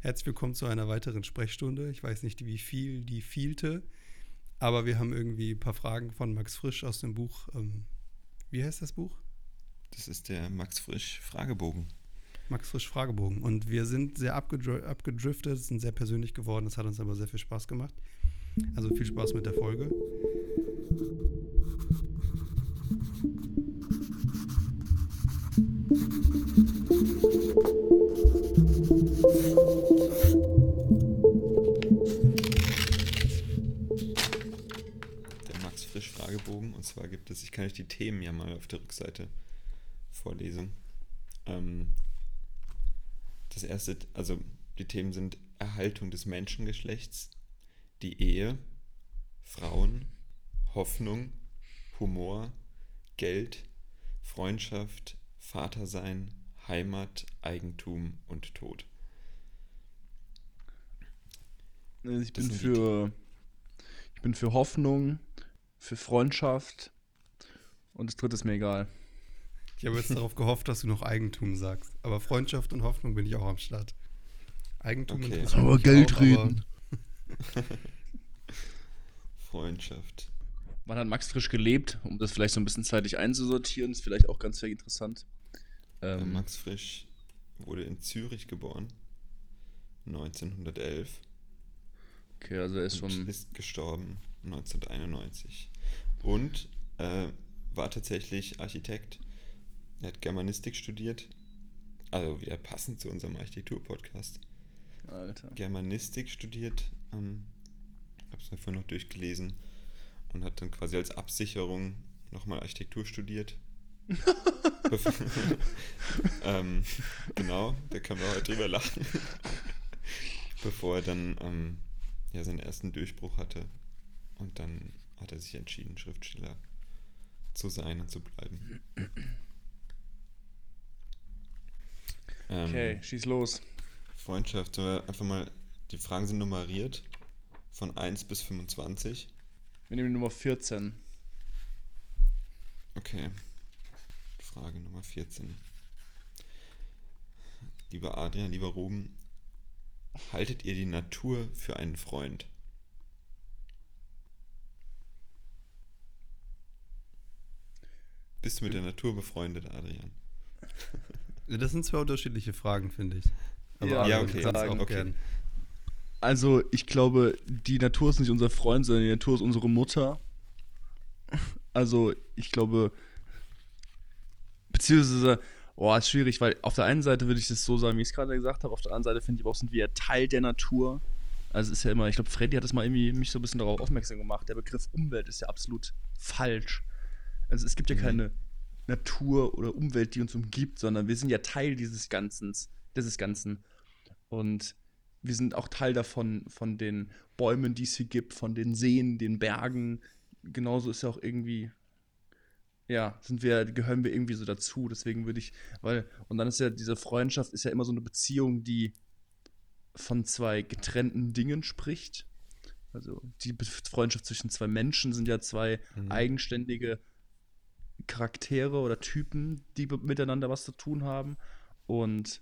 Herzlich willkommen zu einer weiteren Sprechstunde. Ich weiß nicht, wie viel die vielte, aber wir haben irgendwie ein paar Fragen von Max Frisch aus dem Buch. Ähm, wie heißt das Buch? Das ist der Max Frisch Fragebogen. Max Frisch Fragebogen. Und wir sind sehr abgedri abgedriftet, sind sehr persönlich geworden. Das hat uns aber sehr viel Spaß gemacht. Also viel Spaß mit der Folge. Zwar gibt es, ich kann euch die Themen ja mal auf der Rückseite vorlesen. Ähm, das erste, also die Themen sind Erhaltung des Menschengeschlechts, die Ehe, Frauen, Hoffnung, Humor, Geld, Freundschaft, Vatersein, Heimat, Eigentum und Tod. Also Ich bin für ich bin für Hoffnung, für Freundschaft und das dritte ist mir egal. Ich habe jetzt darauf gehofft, dass du noch Eigentum sagst. Aber Freundschaft und Hoffnung bin ich auch am Start. Eigentum Okay. interessiert Aber mich Geld auch, reden. Freundschaft. Wann hat Max Frisch gelebt, um das vielleicht so ein bisschen zeitlich einzusortieren, ist vielleicht auch ganz interessant. Äh, Ähm, Max Frisch wurde in Zürich geboren, 1911. okay, also er ist und schon ist gestorben 1991. Und äh, war tatsächlich Architekt. Er hat Germanistik studiert. Also wieder passend zu unserem Architektur-Podcast. Alter. Germanistik studiert. Ähm, habe es mir vorhin noch durchgelesen. Und hat dann quasi als Absicherung nochmal Architektur studiert. Ähm, genau, da können wir heute drüber lachen. Bevor er dann ähm, ja, seinen ersten Durchbruch hatte. Und dann hat er sich entschieden, Schriftsteller zu sein und zu bleiben. Ähm, Okay, schieß los. Freundschaft, einfach mal, die Fragen sind nummeriert von 1 bis 25. Wir nehmen die Nummer 14. Okay. Frage Nummer 14. Lieber Adrian, lieber Ruben, haltet ihr die Natur für einen Freund? Bist du mit der Natur befreundet, Adrian? Das sind zwei unterschiedliche Fragen, finde ich. Ja, ja, Adrian, okay, okay. auch gern. Also, ich glaube, die Natur ist nicht unser Freund, sondern die Natur ist unsere Mutter. Also, ich glaube, beziehungsweise, boah, ist schwierig, weil auf der einen Seite würde ich das so sagen, wie ich es gerade gesagt habe, auf der anderen Seite finde ich aber auch, sind wir ja Teil der Natur. Also, es ist ja immer, ich glaube, Freddy hat das mal irgendwie mich so ein bisschen darauf aufmerksam gemacht. Der Begriff Umwelt ist ja absolut falsch. Also, es gibt ja Mhm. keine Natur oder Umwelt, die uns umgibt, sondern wir sind ja Teil dieses Ganzen, dieses Ganzen. Und wir sind auch Teil davon, von den Bäumen, die es hier gibt, von den Seen, den Bergen. Genauso ist ja auch irgendwie, ja, sind wir, gehören wir irgendwie so dazu. Deswegen würde ich, weil, und dann ist ja diese Freundschaft, ist ja immer so eine Beziehung, die von zwei getrennten Dingen spricht. Also die Freundschaft zwischen zwei Menschen sind ja zwei Mhm. eigenständige Charaktere oder Typen, die miteinander was zu tun haben. Und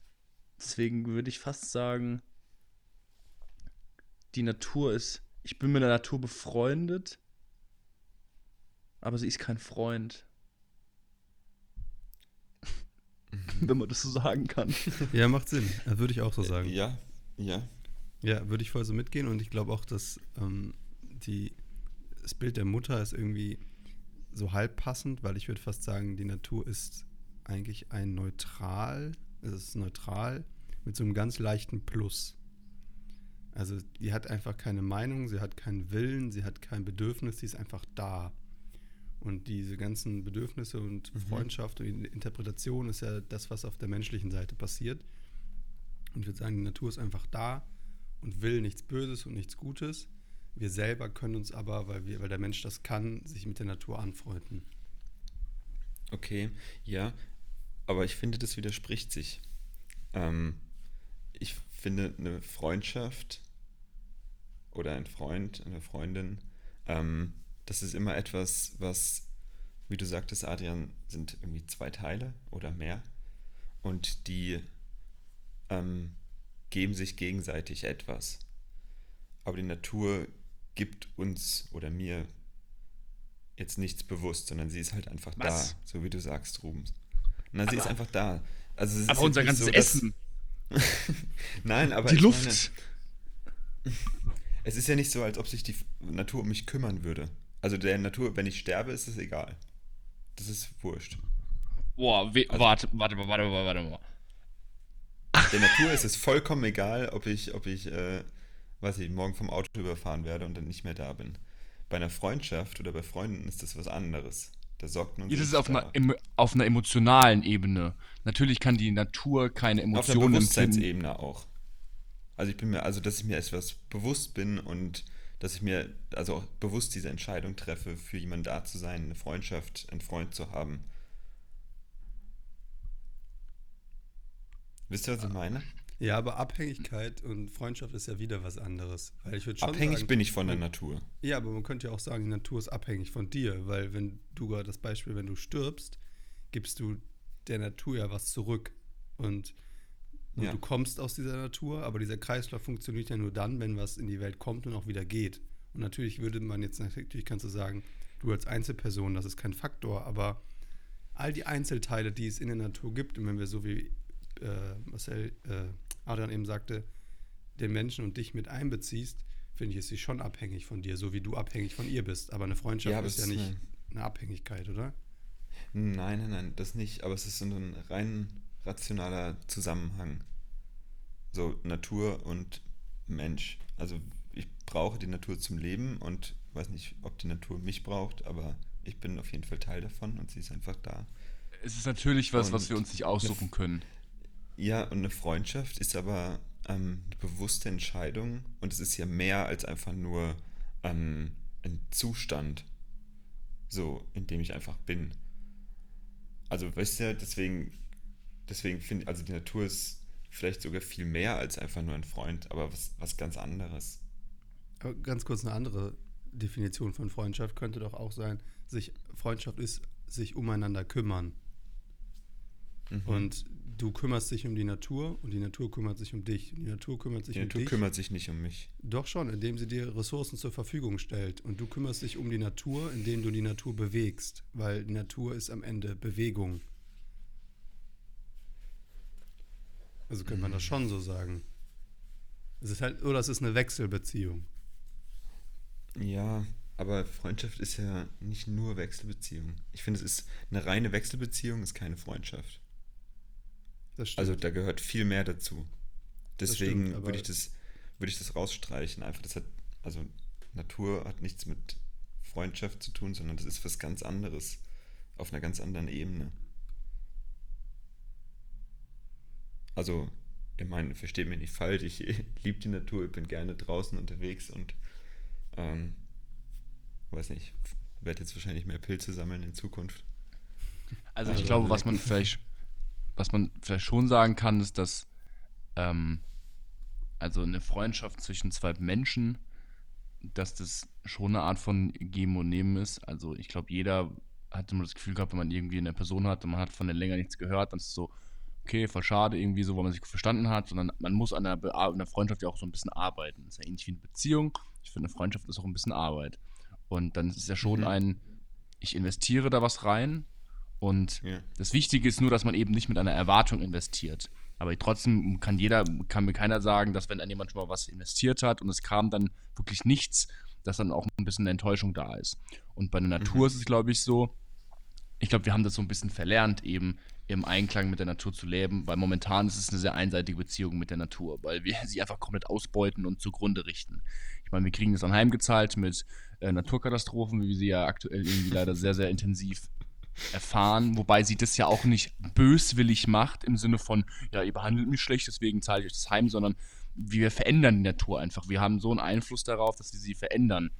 deswegen würde ich fast sagen, die Natur ist, ich bin mit der Natur befreundet, aber sie ist kein Freund. Wenn man das so sagen kann. Ja, macht Sinn. Äh, Würde ich auch so sagen. Ja, ja. Ja, würde ich voll so mitgehen und ich glaube auch, dass ähm, die, das Bild der Mutter ist irgendwie so halb passend, weil ich würde fast sagen, die Natur ist eigentlich ein neutral, es ist neutral mit so einem ganz leichten Plus. Also die hat einfach keine Meinung, sie hat keinen Willen, sie hat kein Bedürfnis, sie ist einfach da. Und diese ganzen Bedürfnisse und Mhm. Freundschaft und die Interpretation ist ja das, was auf der menschlichen Seite passiert. Und ich würde sagen, die Natur ist einfach da und will nichts Böses und nichts Gutes. Wir selber können uns aber, weil, wir, weil der Mensch das kann, sich mit der Natur anfreunden. Okay, ja, aber ich finde, das widerspricht sich. Ähm, ich finde, eine Freundschaft oder ein Freund, eine Freundin, ähm, das ist immer etwas, was, wie du sagtest, Adrian, sind irgendwie zwei Teile oder mehr. Und die ähm, geben sich gegenseitig etwas. Aber die Natur gibt uns oder mir jetzt nichts bewusst, sondern sie ist halt einfach Was? da, so wie du sagst, Ruben. Na, sie ist einfach da. Also Aber unser ganzes so, Essen, Nein, aber die Luft. Meine, es ist ja nicht so, als ob sich die Natur um mich kümmern würde. Also der Natur, wenn ich sterbe, ist es egal. Das ist wurscht. Boah, we- Also- warte, warte mal, warte mal, warte mal. Der Natur ist es vollkommen egal, ob ich, ob ich, äh, weiß ich, morgen vom Auto überfahren werde und dann nicht mehr da bin. Bei einer Freundschaft oder bei Freunden ist das was anderes. Da sorgt man Das sich ist auf da. einer, auf einer emotionalen Ebene. Natürlich kann die Natur keine auf einer Emotionen empfinden. Bewusstseinsebene auch. Also ich bin mir, also dass ich mir etwas bewusst bin und dass ich mir also auch bewusst diese Entscheidung treffe, für jemanden da zu sein, eine Freundschaft, einen Freund zu haben. Wisst ihr, was ich meine? Ja, aber Abhängigkeit und Freundschaft ist ja wieder was anderes. Weil ich schon Abhängig sagen, bin ich von der Natur. Ja, aber man könnte ja auch sagen, die Natur ist abhängig von dir, weil wenn du gerade das Beispiel, wenn du stirbst, gibst du der Natur ja was zurück. Und Ja. du kommst aus dieser Natur, aber dieser Kreislauf funktioniert ja nur dann, wenn was in die Welt kommt und auch wieder geht. Und natürlich würde man jetzt, natürlich kannst du sagen, du als Einzelperson, das ist kein Faktor, aber all die Einzelteile, die es in der Natur gibt, und wenn wir so wie äh, Marcel, äh, Adrian eben sagte, den Menschen und dich mit einbeziehst, finde ich, ist sie schon abhängig von dir, so wie du abhängig von ihr bist. Aber eine Freundschaft Ja, aber ist ja nicht eine- eine Abhängigkeit, oder? Nein, nein, nein, das nicht. Aber es ist so ein rein rationaler Zusammenhang. So Natur und Mensch. Also ich brauche die Natur zum Leben und weiß nicht, ob die Natur mich braucht, aber ich bin auf jeden Fall Teil davon und sie ist einfach da. Es ist natürlich was, was Und wir uns nicht aussuchen können. Ja, und eine Freundschaft ist aber ähm, eine bewusste Entscheidung und es ist ja mehr als einfach nur ähm, ein Zustand, so in dem ich einfach bin. Also, weißt du, deswegen, deswegen finde ich, also die Natur ist vielleicht sogar viel mehr als einfach nur ein Freund, aber was, was ganz anderes. Aber ganz kurz eine andere Definition von Freundschaft könnte doch auch sein, sich Freundschaft ist sich umeinander kümmern. Mhm. Und du kümmerst dich um die Natur und die Natur kümmert sich um dich. Die Natur kümmert sich die um Natur dich. kümmert sich nicht um mich. Doch schon, indem sie dir Ressourcen zur Verfügung stellt. Und du kümmerst dich um die Natur, indem du die Natur bewegst. Weil die Natur ist am Ende Bewegung. Also könnte man das schon so sagen. Es ist halt, oder es ist eine Wechselbeziehung. Ja, aber Freundschaft ist ja nicht nur Wechselbeziehung. Ich finde, es ist eine reine Wechselbeziehung, ist keine Freundschaft. Das stimmt. Also da gehört viel mehr dazu. Deswegen stimmt, würde ich das würde ich das rausstreichen. Einfach das hat also Natur hat nichts mit Freundschaft zu tun, sondern das ist was ganz anderes auf einer ganz anderen Ebene. Also ich meine, versteht mich nicht falsch, ich liebe die Natur, ich bin gerne draußen unterwegs und ähm, weiß nicht, werde jetzt wahrscheinlich mehr Pilze sammeln in Zukunft. Also ich Also, glaube, was man vielleicht, was man vielleicht schon sagen kann, ist, dass ähm, also eine Freundschaft zwischen zwei Menschen, dass das schon eine Art von Geben und Nehmen ist. Also ich glaube, jeder hat immer das Gefühl gehabt, wenn man irgendwie eine Person hat und man hat von der länger nichts gehört, dann ist es so, okay, voll schade irgendwie so, weil man sich verstanden hat, sondern man muss an einer, Be- an einer Freundschaft ja auch so ein bisschen arbeiten. Das ist ja ähnlich wie eine Beziehung. Ich finde, eine Freundschaft ist auch ein bisschen Arbeit. Und dann ist es ja schon Mhm. ein, ich investiere da was rein und Ja. das Wichtige ist nur, dass man eben nicht mit einer Erwartung investiert. Aber trotzdem kann jeder, kann mir keiner sagen, dass wenn dann jemand schon mal was investiert hat und es kam dann wirklich nichts, dass dann auch ein bisschen eine Enttäuschung da ist. Und bei der Natur Mhm. ist es, glaube ich, so, ich glaube, wir haben das so ein bisschen verlernt, eben im Einklang mit der Natur zu leben, weil momentan ist es eine sehr einseitige Beziehung mit der Natur, weil wir sie einfach komplett ausbeuten und zugrunde richten. Ich meine, wir kriegen das anheimgezahlt mit äh, Naturkatastrophen, wie wir sie ja aktuell irgendwie leider sehr, sehr intensiv erfahren, wobei sie das ja auch nicht böswillig macht, im Sinne von, ja, ihr behandelt mich schlecht, deswegen zahle ich euch das heim, sondern wir verändern die Natur einfach. Wir haben so einen Einfluss darauf, dass wir sie verändern.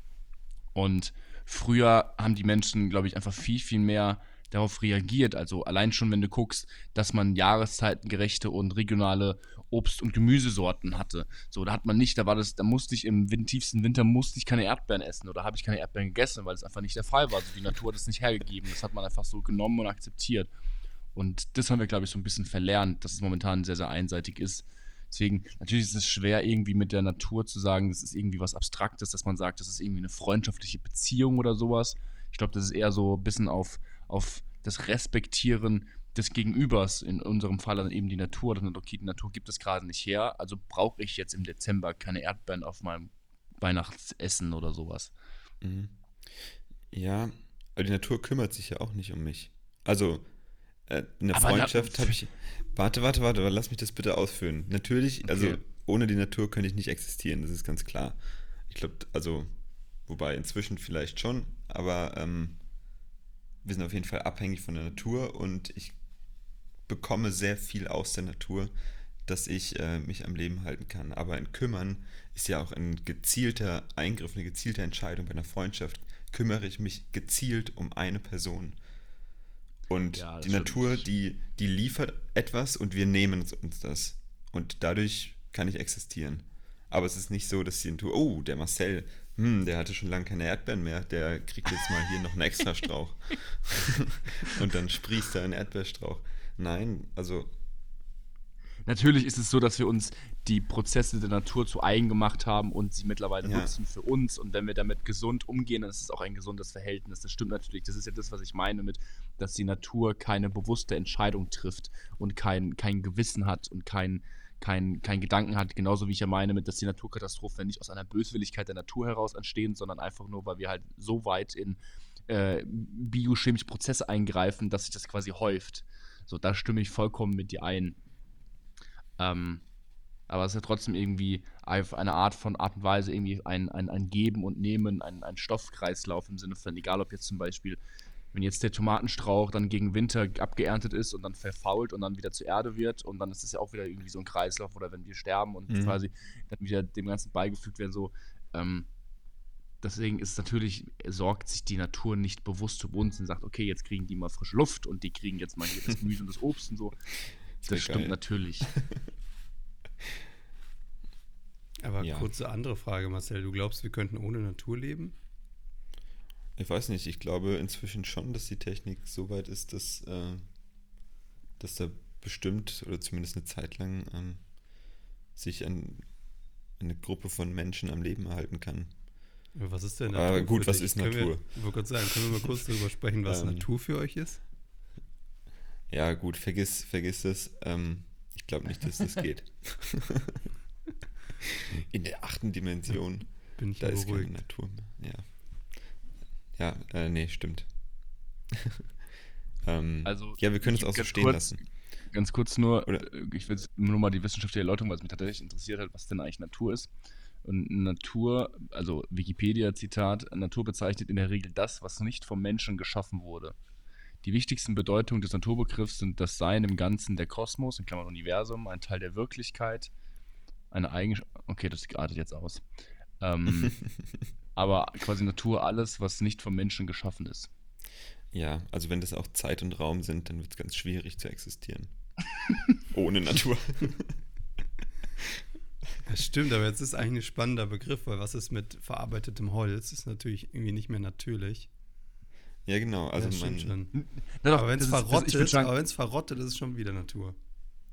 Und früher haben die Menschen, glaube ich, einfach viel, viel mehr darauf reagiert. Also allein schon, wenn du guckst, dass man jahreszeitengerechte und regionale Obst- und Gemüsesorten hatte. So, da hat man nicht, da war das, da musste ich im tiefsten Winter musste ich keine Erdbeeren essen oder habe ich keine Erdbeeren gegessen, weil es einfach nicht der Fall war. Also die Natur hat es nicht hergegeben. Das hat man einfach so genommen und akzeptiert. Und das haben wir, glaube ich, so ein bisschen verlernt, dass es momentan sehr, sehr einseitig ist. Deswegen, natürlich ist es schwer, irgendwie mit der Natur zu sagen, das ist irgendwie was Abstraktes, dass man sagt, das ist irgendwie eine freundschaftliche Beziehung oder sowas. Ich glaube, das ist eher so ein bisschen auf, auf das Respektieren des Gegenübers, in unserem Fall dann eben die Natur. Denn okay, die Natur gibt es gerade nicht her, also brauche ich jetzt im Dezember keine Erdbeeren auf meinem Weihnachtsessen oder sowas. Mhm. Ja, aber die Natur kümmert sich ja auch nicht um mich. Also, äh, in der Aber Freundschaft habe ich. Warte, warte, warte, lass mich das bitte ausführen. Natürlich, also Okay. ohne die Natur könnte ich nicht existieren, das ist ganz klar. Ich glaube, also, wobei inzwischen vielleicht schon, aber ähm, wir sind auf jeden Fall abhängig von der Natur und ich bekomme sehr viel aus der Natur, dass ich äh, mich am Leben halten kann. Aber ein Kümmern ist ja auch ein gezielter Eingriff, eine gezielte Entscheidung bei einer Freundschaft. Kümmere ich mich gezielt um eine Person. Und Ja, die. Natur, die, die liefert etwas und wir nehmen uns- uns das. Und dadurch kann ich existieren. Aber es ist nicht so, dass die Natur, oh, der Marcel, hm, der hatte schon lange keine Erdbeeren mehr, der kriegt jetzt mal hier noch einen extra Strauch. und dann sprießt da ein Erdbeerstrauch. Nein, also Natürlich ist es so, dass wir uns die Prozesse der Natur zu eigen gemacht haben und sie mittlerweile Ja. nutzen für uns. Und wenn wir damit gesund umgehen, dann ist es auch ein gesundes Verhältnis. Das stimmt natürlich. Das ist ja das, was ich meine mit, dass die Natur keine bewusste Entscheidung trifft und kein, kein Gewissen hat und kein, kein, kein Gedanken hat. Genauso wie ich ja meine mit, dass die Naturkatastrophen nicht aus einer Böswilligkeit der Natur heraus entstehen, sondern einfach nur, weil wir halt so weit in äh, biochemische Prozesse eingreifen, dass sich das quasi häuft. So, da stimme ich vollkommen mit dir ein. Ähm, aber es ist ja trotzdem irgendwie eine Art von Art und Weise irgendwie ein, ein, ein Geben und Nehmen, ein, ein Stoffkreislauf im Sinne von, egal ob jetzt zum Beispiel, wenn jetzt der Tomatenstrauch dann gegen Winter abgeerntet ist und dann verfault und dann wieder zur Erde wird und dann ist es ja auch wieder irgendwie so ein Kreislauf oder wenn wir sterben und Mhm. quasi dann wieder dem Ganzen beigefügt werden, so, ähm, deswegen ist es natürlich, sorgt sich die Natur nicht bewusst um uns und sagt, okay, jetzt kriegen die mal frische Luft und die kriegen jetzt mal hier das Gemüse und das Obst und so. wär Das stimmt geil. natürlich. Aber Ja. kurze andere Frage, Marcel. Du glaubst, wir könnten ohne Natur leben? Ich weiß nicht, ich glaube inzwischen schon, dass die Technik so weit ist, dass, äh, dass da bestimmt oder zumindest eine Zeit lang ähm, sich ein, eine Gruppe von Menschen am Leben erhalten kann. Was ist denn Aber Natur? gut, für was ist Natur? Ich wollte gerade sagen, können wir mal kurz darüber sprechen, was Ähm. Natur für euch ist? Ja, gut, vergiss, vergiss es. Ähm, ich glaube nicht, dass das geht. In der achten Dimension, Bin ich da ist keine beruhigt. Natur mehr. Ja. Ja, äh, nee, stimmt. ähm, Also, ja, wir können es auch so stehen kurz- lassen. Ganz kurz nur, Oder- äh, ich will nur mal die wissenschaftliche Erläuterung, weil es mich tatsächlich interessiert hat, was denn eigentlich Natur ist. Und Natur, also Wikipedia-Zitat, Natur bezeichnet in der Regel das, was nicht vom Menschen geschaffen wurde. Die wichtigsten Bedeutungen des Naturbegriffs sind das Sein im Ganzen der Kosmos, in Klammern Universum, ein Teil der Wirklichkeit, eine Eigenschaft. Okay, das artet jetzt aus. Ähm, aber quasi Natur alles, was nicht vom Menschen geschaffen ist. Ja, also wenn das auch Zeit und Raum sind, dann wird es ganz schwierig zu existieren. Ohne Natur. Das stimmt, aber jetzt ist eigentlich ein spannender Begriff, weil was ist mit verarbeitetem Holz? Ist natürlich irgendwie nicht mehr natürlich. ja, genau. Also das stimmt man, schon. Na doch, aber wenn es das ist- das- verrottet, ich würd sagen- aber wenn's verrottet, ist es schon wieder Natur.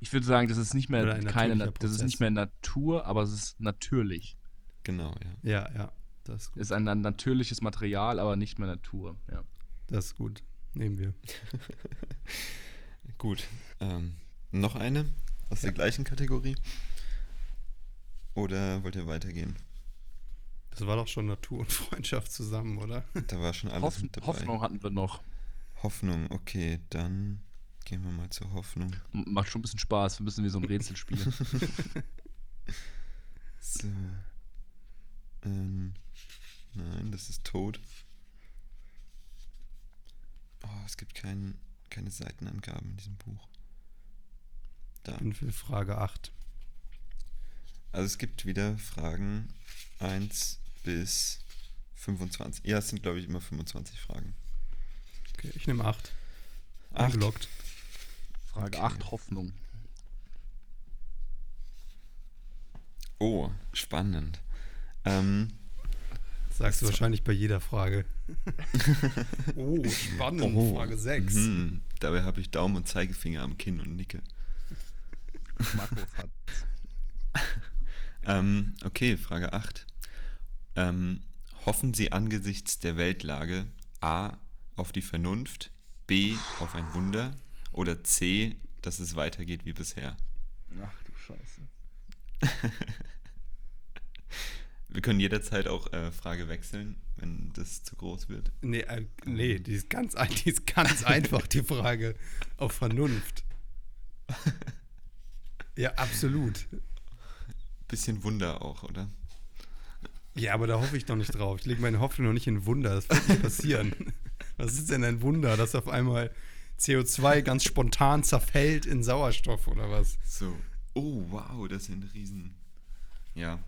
Ich würde sagen, das ist nicht mehr ein keine, Na- das ist Prozess. nicht mehr Natur, aber es ist natürlich. genau, ja. Ja, ja, das ist ist ein, natürliches Material, aber nicht mehr Natur. Ja. Das ist gut. Nehmen wir. Gut. Ähm, noch eine aus der gleichen Kategorie? Oder wollt ihr weitergehen? Das war doch schon Natur und Freundschaft zusammen, oder? Da war schon alles Hoff dabei. Hoffnung hatten wir noch. Hoffnung, okay, dann gehen wir mal zur Hoffnung. M- Macht schon ein bisschen Spaß, ein bisschen wie so ein Rätselspiel. So. Ähm, nein, das ist tot. Oh, es gibt kein, keine Seitenangaben in diesem Buch. Da. Bin für Frage 8. Also es gibt wieder Fragen 1 bis 25. Ja, es sind glaube ich immer 25 Fragen. Okay, ich nehme 8. Acht. Eingeloggt. Frage Okay. 8, Hoffnung. Oh, spannend. Ähm, Sagst du wahrscheinlich bei jeder Frage. oh, spannend. oh, Frage 6. mhm. Dabei habe ich Daumen und Zeigefinger am Kinn und nicke. Markus hat. Ähm, okay, Frage 8. Ähm, hoffen Sie angesichts der Weltlage A auf die Vernunft, B auf ein Wunder oder C, dass es weitergeht wie bisher? Ach du Scheiße. Wir können jederzeit auch äh, Frage wechseln, wenn das zu groß wird. Nee, äh, nee die, ist ganz, ein- die ist ganz einfach, die Frage. Auf Vernunft. Ja, absolut. Bisschen Wunder auch, oder? Ja, aber da hoffe ich doch nicht drauf. Ich lege meine Hoffnung noch nicht in Wunder. Das wird nicht passieren. Was ist denn ein Wunder, dass auf einmal CO2 ganz spontan zerfällt in Sauerstoff oder was? So. Oh, wow, das ein Riesen. Ja.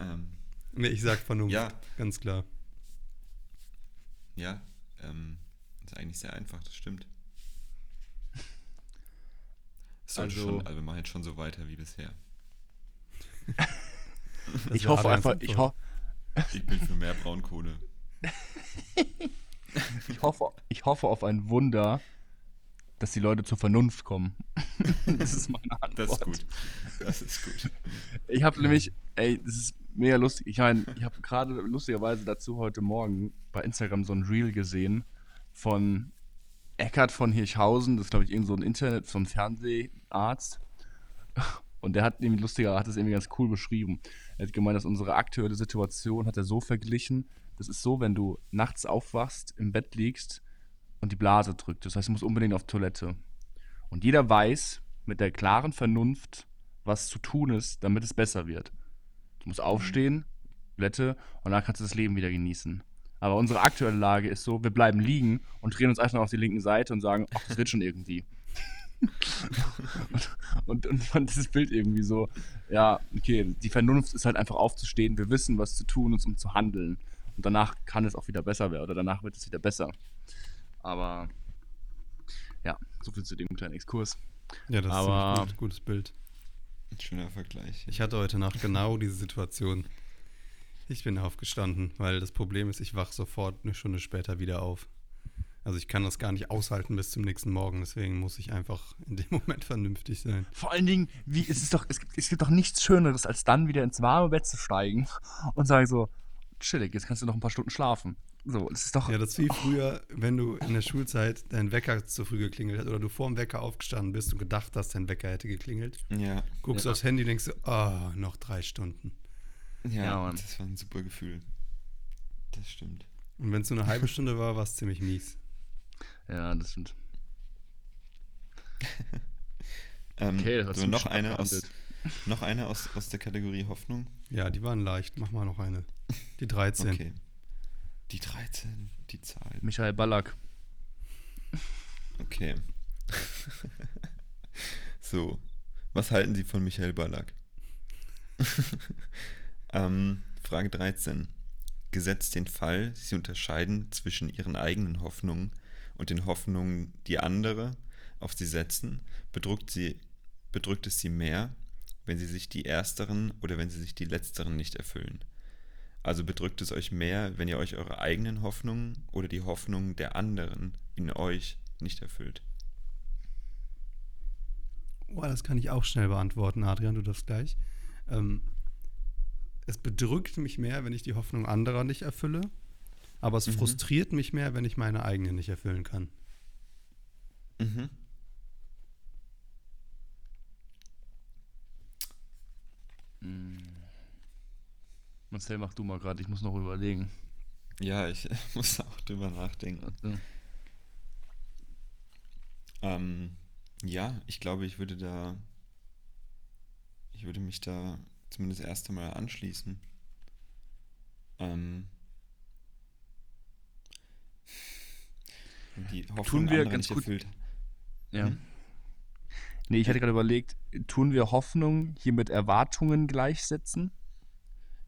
Ähm, Nee, ich sag Vernunft. Ja. Ganz klar. ja, ähm, ist eigentlich sehr einfach, das stimmt. Sollte Also- schon, also wir machen jetzt schon so weiter wie bisher. Ich hoffe einfach, ich, Antwort. ho Ich bin für mehr Braunkohle. ich, hoffe, ich hoffe auf ein Wunder, dass die Leute zur Vernunft kommen. das ist meine Antwort. Das ist gut. Das ist gut. Ich habe nämlich, ey, das ist mega lustig. Ich meine, ich habe gerade lustigerweise dazu heute Morgen bei Instagram so ein Reel gesehen von Eckart von Hirschhausen. Das ist, glaube ich, irgend so ein Internet, so ein Fernseharzt. Und der hat nämlich lustiger, hat das irgendwie ganz cool beschrieben. Er hat gemeint, dass unsere aktuelle Situation hat er so verglichen. Das ist so, wenn du nachts aufwachst, im Bett liegst und die Blase drückt. Das heißt, du musst unbedingt auf Toilette. Und jeder weiß mit der klaren Vernunft, was zu tun ist, damit es besser wird. Du musst aufstehen, Toilette und dann kannst du das Leben wieder genießen. Aber unsere aktuelle Lage ist so, wir bleiben liegen und drehen uns einfach auf die linken Seite und sagen, ach, das wird schon irgendwie. und, und, und fand dieses Bild irgendwie so, ja, okay, die Vernunft ist halt einfach aufzustehen, wir wissen, was zu tun ist, um zu handeln. Und danach kann es auch wieder besser werden oder danach wird es wieder besser. Aber ja, so viel zu dem kleinen Exkurs. Ja, das Aber- ist ein gut, gutes Bild. Ein schöner Vergleich. Ich hatte heute Nacht genau diese Situation. Ich bin aufgestanden, weil das Problem ist, ich wache sofort eine Stunde später wieder auf. Also ich kann das gar nicht aushalten bis zum nächsten Morgen, deswegen muss ich einfach in dem Moment vernünftig sein. Vor allen Dingen, wie, es, ist doch, es, gibt, es gibt doch nichts Schöneres, als dann wieder ins warme Bett zu steigen und sagen so, chillig, jetzt kannst du noch ein paar Stunden schlafen. So, das ist doch. Ja, das ist wie früher, wenn du in der Schulzeit dein Wecker zu früh geklingelt hat oder du vor dem Wecker aufgestanden bist und gedacht hast, dein Wecker hätte geklingelt. Ja. Guckst Ja. aufs Handy und denkst so, ah, noch drei Stunden. Ja, Ja, Mann. das war ein super Gefühl. Das stimmt. Und wenn es nur eine halbe Stunde war, war es ziemlich mies. Ja, das stimmt. Ähm, Okay, das hast so du noch eine, aus, noch eine aus, aus der Kategorie Hoffnung. Ja, die waren leicht. Mach mal noch eine. Die 13. Okay. Die 13, die Zahl. Michael Ballack. Okay. so, was halten Sie von Michael Ballack? ähm, Frage 13. Gesetzt den Fall, Sie unterscheiden zwischen Ihren eigenen Hoffnungen und den Hoffnungen, die andere auf Sie setzen, bedrückt, sie, bedrückt es Sie mehr, wenn Sie sich die ersteren oder wenn Sie sich die letzteren nicht erfüllen. Also bedrückt es euch mehr, wenn ihr euch eure eigenen Hoffnungen oder die Hoffnungen der anderen in euch nicht erfüllt. Oh, das kann ich auch schnell beantworten, Adrian, du darfst gleich. Ähm, es bedrückt mich mehr, wenn ich die Hoffnung anderer nicht erfülle, aber es Mhm. frustriert mich mehr, wenn ich meine eigene nicht erfüllen kann. Mhm. Marcel, mach du mal gerade, ich muss noch überlegen. Ja, ich muss auch drüber nachdenken. Also, Ähm, ja, ich glaube, ich würde da, ich würde mich da zumindest erst einmal anschließen. Ähm, die Hoffnung wir anderer ganz nicht gut- erfüllt. Ja. Hm? Nee, ich hatte gerade überlegt, tun wir Hoffnung hier mit Erwartungen gleichsetzen?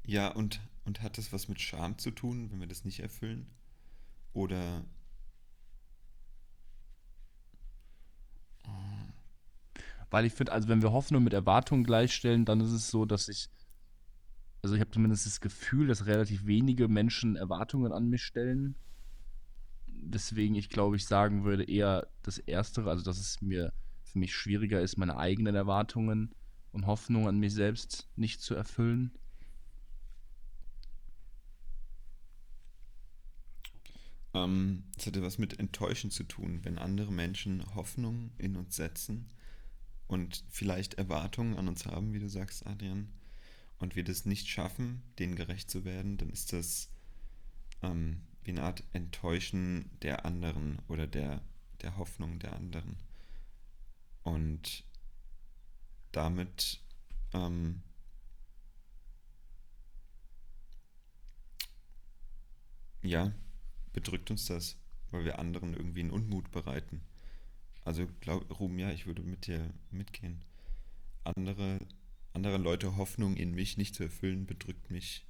Ja, und, und hat das was mit Scham zu tun, wenn wir das nicht erfüllen? Oder Weil ich finde, also wenn wir Hoffnung mit Erwartungen gleichstellen, dann ist es so, dass ich, also ich habe zumindest das Gefühl, dass relativ wenige Menschen Erwartungen an mich stellen. Deswegen, ich glaube, ich sagen würde eher das Erstere, also dass es mir für mich schwieriger ist, meine eigenen Erwartungen und Hoffnung an mich selbst nicht zu erfüllen? Ähm, es hatte was mit Enttäuschen zu tun, wenn andere Menschen Hoffnung in uns setzen und vielleicht Erwartungen an uns haben, wie du sagst, Adrian, und wir das nicht schaffen, denen gerecht zu werden, dann ist das ähm, wie eine Art Enttäuschen der anderen oder der, der Hoffnung der anderen. Und damit ähm, ja, bedrückt uns das, weil wir anderen irgendwie einen Unmut bereiten. Also glaub, Ruhm, ja, ich würde mit dir mitgehen. Andere, andere Leute Hoffnung in mich nicht zu erfüllen, bedrückt mich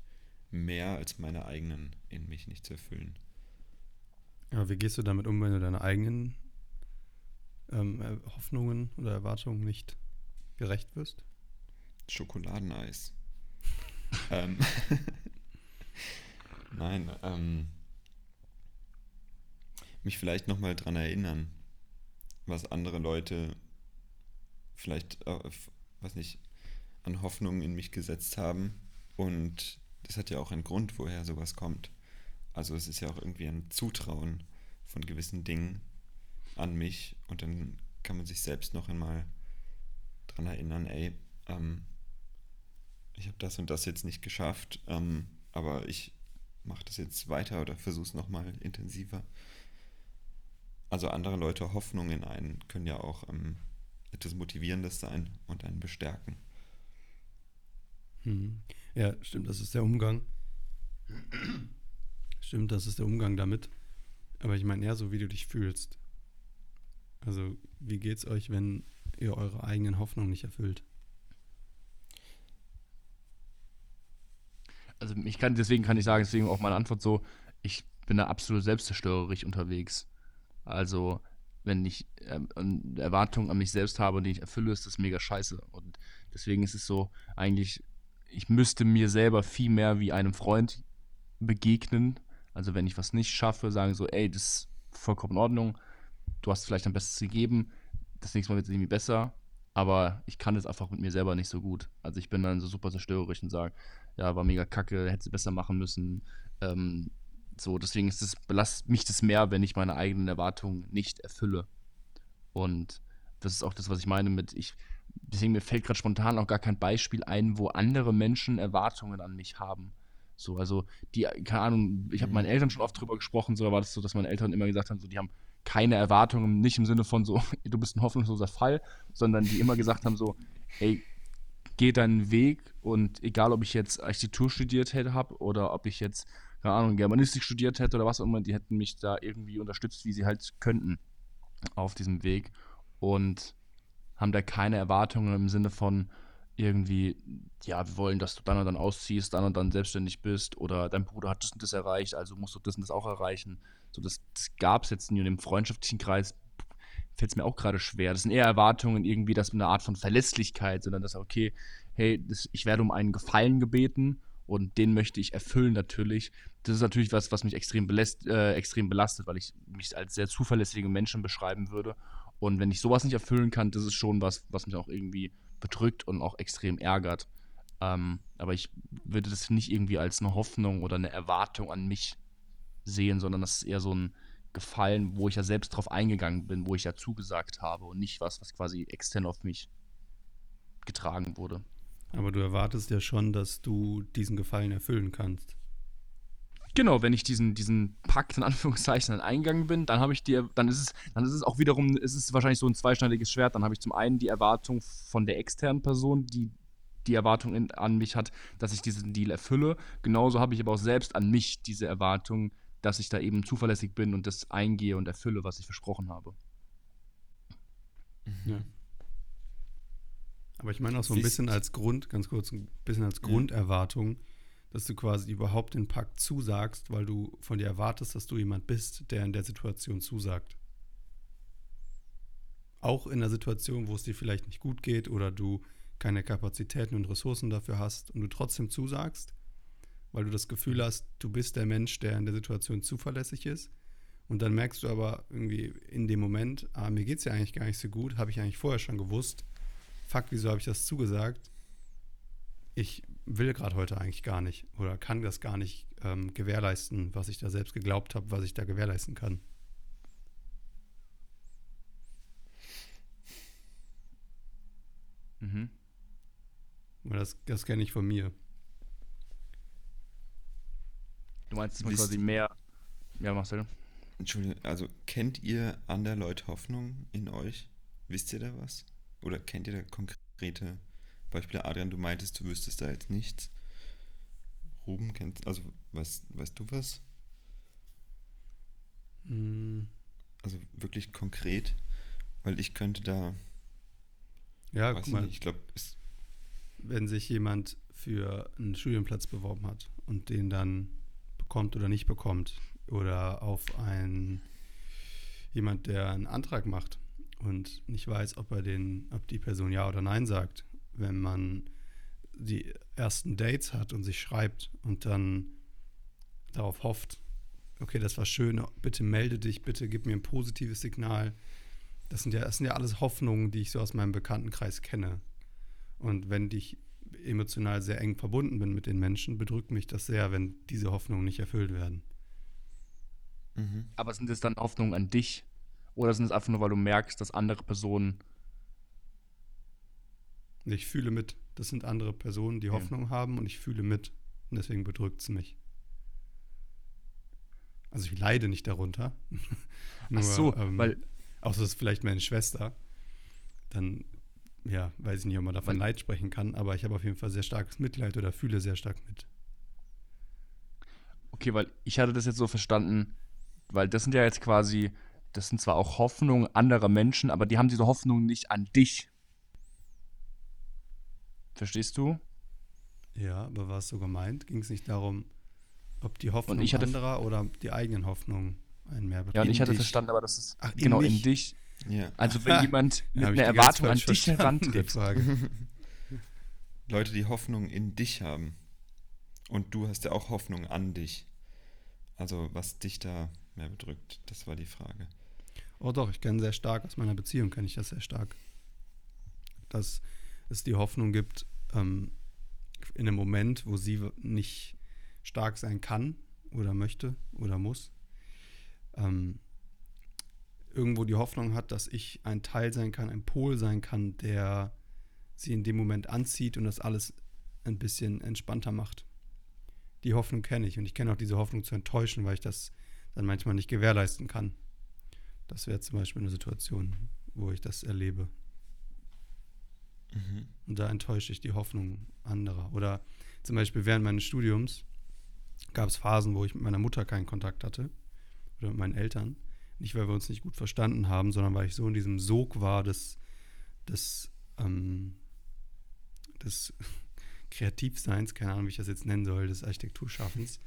mehr als meine eigenen in mich nicht zu erfüllen. Ja, wie gehst du damit um, wenn du deine eigenen ähm, Hoffnungen oder Erwartungen nicht gerecht wirst? Schokoladeneis. ähm, Nein, ähm, mich vielleicht nochmal dran erinnern, was andere Leute vielleicht, äh, was nicht, an Hoffnungen in mich gesetzt haben. Und das hat ja auch einen Grund, woher sowas kommt. Also es ist ja auch irgendwie ein Zutrauen von gewissen Dingen an mich und dann kann man sich selbst noch einmal dran erinnern, ey, ähm, ich habe das und das jetzt nicht geschafft, ähm, aber ich mache das jetzt weiter oder versuche es nochmal intensiver. Also andere Leute Hoffnung in einen können ja auch ähm, etwas Motivierendes sein und einen bestärken. Mhm. Ja, stimmt, das ist der Umgang. Stimmt, das ist der Umgang damit. Aber ich meine eher so, wie du dich fühlst. Also, wie geht's euch, wenn ihr eure eigenen Hoffnungen nicht erfüllt? Also, ich kann, deswegen kann ich sagen, deswegen auch meine Antwort so, ich bin da absolut selbstzerstörerisch unterwegs. Also, wenn ich ähm, Erwartungen an mich selbst habe und die ich erfülle, ist das mega scheiße. Und deswegen ist es so, eigentlich, ich müsste mir selber viel mehr wie einem Freund begegnen. Also, wenn ich was nicht schaffe, sagen so, ey, das ist vollkommen in Ordnung. Du hast vielleicht dein Bestes gegeben. Das nächste Mal wird es irgendwie besser. Aber ich kann es einfach mit mir selber nicht so gut. Also, ich bin dann so super zerstörerisch und sage, ja, war mega kacke, hätte sie besser machen müssen. Ähm, so, deswegen ist es, belastet mich das mehr, wenn ich meine eigenen Erwartungen nicht erfülle. Und das ist auch das, was ich meine mit, ich, deswegen mir fällt gerade spontan auch gar kein Beispiel ein, wo andere Menschen Erwartungen an mich haben. So, also die, keine Ahnung, ich habe mhm. meinen Eltern schon oft drüber gesprochen, so da war das so, dass meine Eltern immer gesagt haben, so, die haben keine Erwartungen, nicht im Sinne von so, du bist ein hoffnungsloser Fall, sondern die immer gesagt haben, so, ey, geh deinen Weg und egal, ob ich jetzt Architektur studiert hätte habe oder ob ich jetzt keine Ahnung, Germanistik studiert hätte oder was auch immer, die hätten mich da irgendwie unterstützt, wie sie halt könnten auf diesem Weg und haben da keine Erwartungen im Sinne von irgendwie, ja, wir wollen, dass du dann und dann ausziehst, dann und dann selbstständig bist oder dein Bruder hat das und das erreicht, also musst du das und das auch erreichen. So, das, das gab es jetzt nie in dem freundschaftlichen Kreis, fällt es mir auch gerade schwer. Das sind eher Erwartungen irgendwie, dass eine Art von Verlässlichkeit, sondern dass, okay, hey, das, ich werde um einen Gefallen gebeten und den möchte ich erfüllen natürlich. Das ist natürlich was, was mich extrem, beläst, äh, extrem belastet, weil ich mich als sehr zuverlässigen Menschen beschreiben würde. Und wenn ich sowas nicht erfüllen kann, das ist schon was, was mich auch irgendwie bedrückt und auch extrem ärgert. Ähm, aber ich würde das nicht irgendwie als eine Hoffnung oder eine Erwartung an mich sehen, sondern das ist eher so ein Gefallen, wo ich ja selbst drauf eingegangen bin, wo ich ja zugesagt habe und nicht was, was quasi extern auf mich getragen wurde. Aber du erwartest ja schon, dass du diesen Gefallen erfüllen kannst. Genau, wenn ich diesen, diesen Pakt in Anführungszeichen eingegangen bin, dann habe ich dir, dann ist es, dann ist es auch wiederum, ist es wahrscheinlich so ein zweischneidiges Schwert. Dann habe ich zum einen die Erwartung von der externen Person, die die Erwartung in, an mich hat, dass ich diesen Deal erfülle. Genauso habe ich aber auch selbst an mich diese Erwartung, dass ich da eben zuverlässig bin und das eingehe und erfülle, was ich versprochen habe. Ja. Aber ich meine auch so ein bisschen als Grund, ganz kurz, ein bisschen als Grunderwartung, dass du quasi überhaupt den Pakt zusagst, weil du von dir erwartest, dass du jemand bist, der in der Situation zusagt. Auch in der Situation, wo es dir vielleicht nicht gut geht oder du keine Kapazitäten und Ressourcen dafür hast und du trotzdem zusagst, weil du das Gefühl hast, du bist der Mensch, der in der Situation zuverlässig ist. Und dann merkst du aber irgendwie in dem Moment, ah, mir geht es ja eigentlich gar nicht so gut, habe ich eigentlich vorher schon gewusst fuck, wieso habe ich das zugesagt? Ich will gerade heute eigentlich gar nicht oder kann das gar nicht ähm, gewährleisten, was ich da selbst geglaubt habe, was ich da gewährleisten kann. Mhm. Weil das, das kenne ich von mir. Du meinst, dass man quasi mehr. Ja, Marcel. Entschuldigung, also kennt ihr an der Leute Hoffnung in euch? Wisst ihr da was? Oder kennt ihr da konkrete Beispiele? Adrian, du meintest, du wüsstest da jetzt nichts. Ruben, kennst also weißt, weißt du was? Mm, Also wirklich konkret? Weil ich könnte da, Ja, guck ich mal, nicht, ich glaube, es wenn sich jemand für einen Studienplatz beworben hat und den dann bekommt oder nicht bekommt oder auf einen jemand, der einen Antrag macht und nicht weiß, ob er den, ob die Person ja oder nein sagt, wenn man die ersten Dates hat und sich schreibt und dann darauf hofft, okay, das war schön, bitte melde dich, bitte gib mir ein positives Signal. Das sind ja, das sind ja alles Hoffnungen, die ich so aus meinem Bekanntenkreis kenne. Und wenn ich emotional sehr eng verbunden bin mit den Menschen, bedrückt mich das sehr, wenn diese Hoffnungen nicht erfüllt werden. mhm. Aber sind es dann Hoffnungen an dich? Oder sind es einfach nur, weil du merkst, dass andere Personen. Ich fühle mit. Das sind andere Personen, die Ja. Hoffnung haben und ich fühle mit. Und deswegen bedrückt es mich. Also ich leide nicht darunter. Ach so, ähm, weil. Außer es ist vielleicht meine Schwester. Dann, ja, weiß ich nicht, ob man davon Leid sprechen kann, aber ich habe auf jeden Fall sehr starkes Mitleid oder fühle sehr stark mit. Okay, weil ich hatte das jetzt so verstanden, weil das sind ja jetzt quasi, das sind zwar auch Hoffnungen anderer Menschen, aber die haben diese Hoffnungen nicht an dich. Verstehst du? Ja, aber war es so gemeint? Ging es nicht darum, ob die Hoffnung ich hatte- anderer oder die eigenen Hoffnungen einen mehr Ja, und In ich hatte dich. verstanden, aber das ist Ach, in genau in mich. dich. ja. Also wenn jemand mit Ja, einer Erwartung an dich herantritt. Leute, die Hoffnung in dich haben. Und du hast ja auch Hoffnung an dich. Also was dich da mehr bedrückt, das war die Frage. Oh doch, ich kenne sehr stark, aus meiner Beziehung kenne ich das sehr stark. Dass es die Hoffnung gibt, ähm, in einem Moment, wo sie nicht stark sein kann oder möchte oder muss, ähm, irgendwo die Hoffnung hat, dass ich ein Teil sein kann, ein Pol sein kann, der sie in dem Moment anzieht und das alles ein bisschen entspannter macht. Die Hoffnung kenne ich und ich kenne auch diese Hoffnung zu enttäuschen, weil ich das dann manchmal nicht gewährleisten kann. Das wäre zum Beispiel eine Situation, wo ich das erlebe. Mhm. Und da enttäusche ich die Hoffnung anderer. Oder zum Beispiel während meines Studiums gab es Phasen, wo ich mit meiner Mutter keinen Kontakt hatte oder mit meinen Eltern. Nicht, weil wir uns nicht gut verstanden haben, sondern weil ich so in diesem Sog war des, des, ähm, des Kreativseins, keine Ahnung, wie ich das jetzt nennen soll, des Architekturschaffens,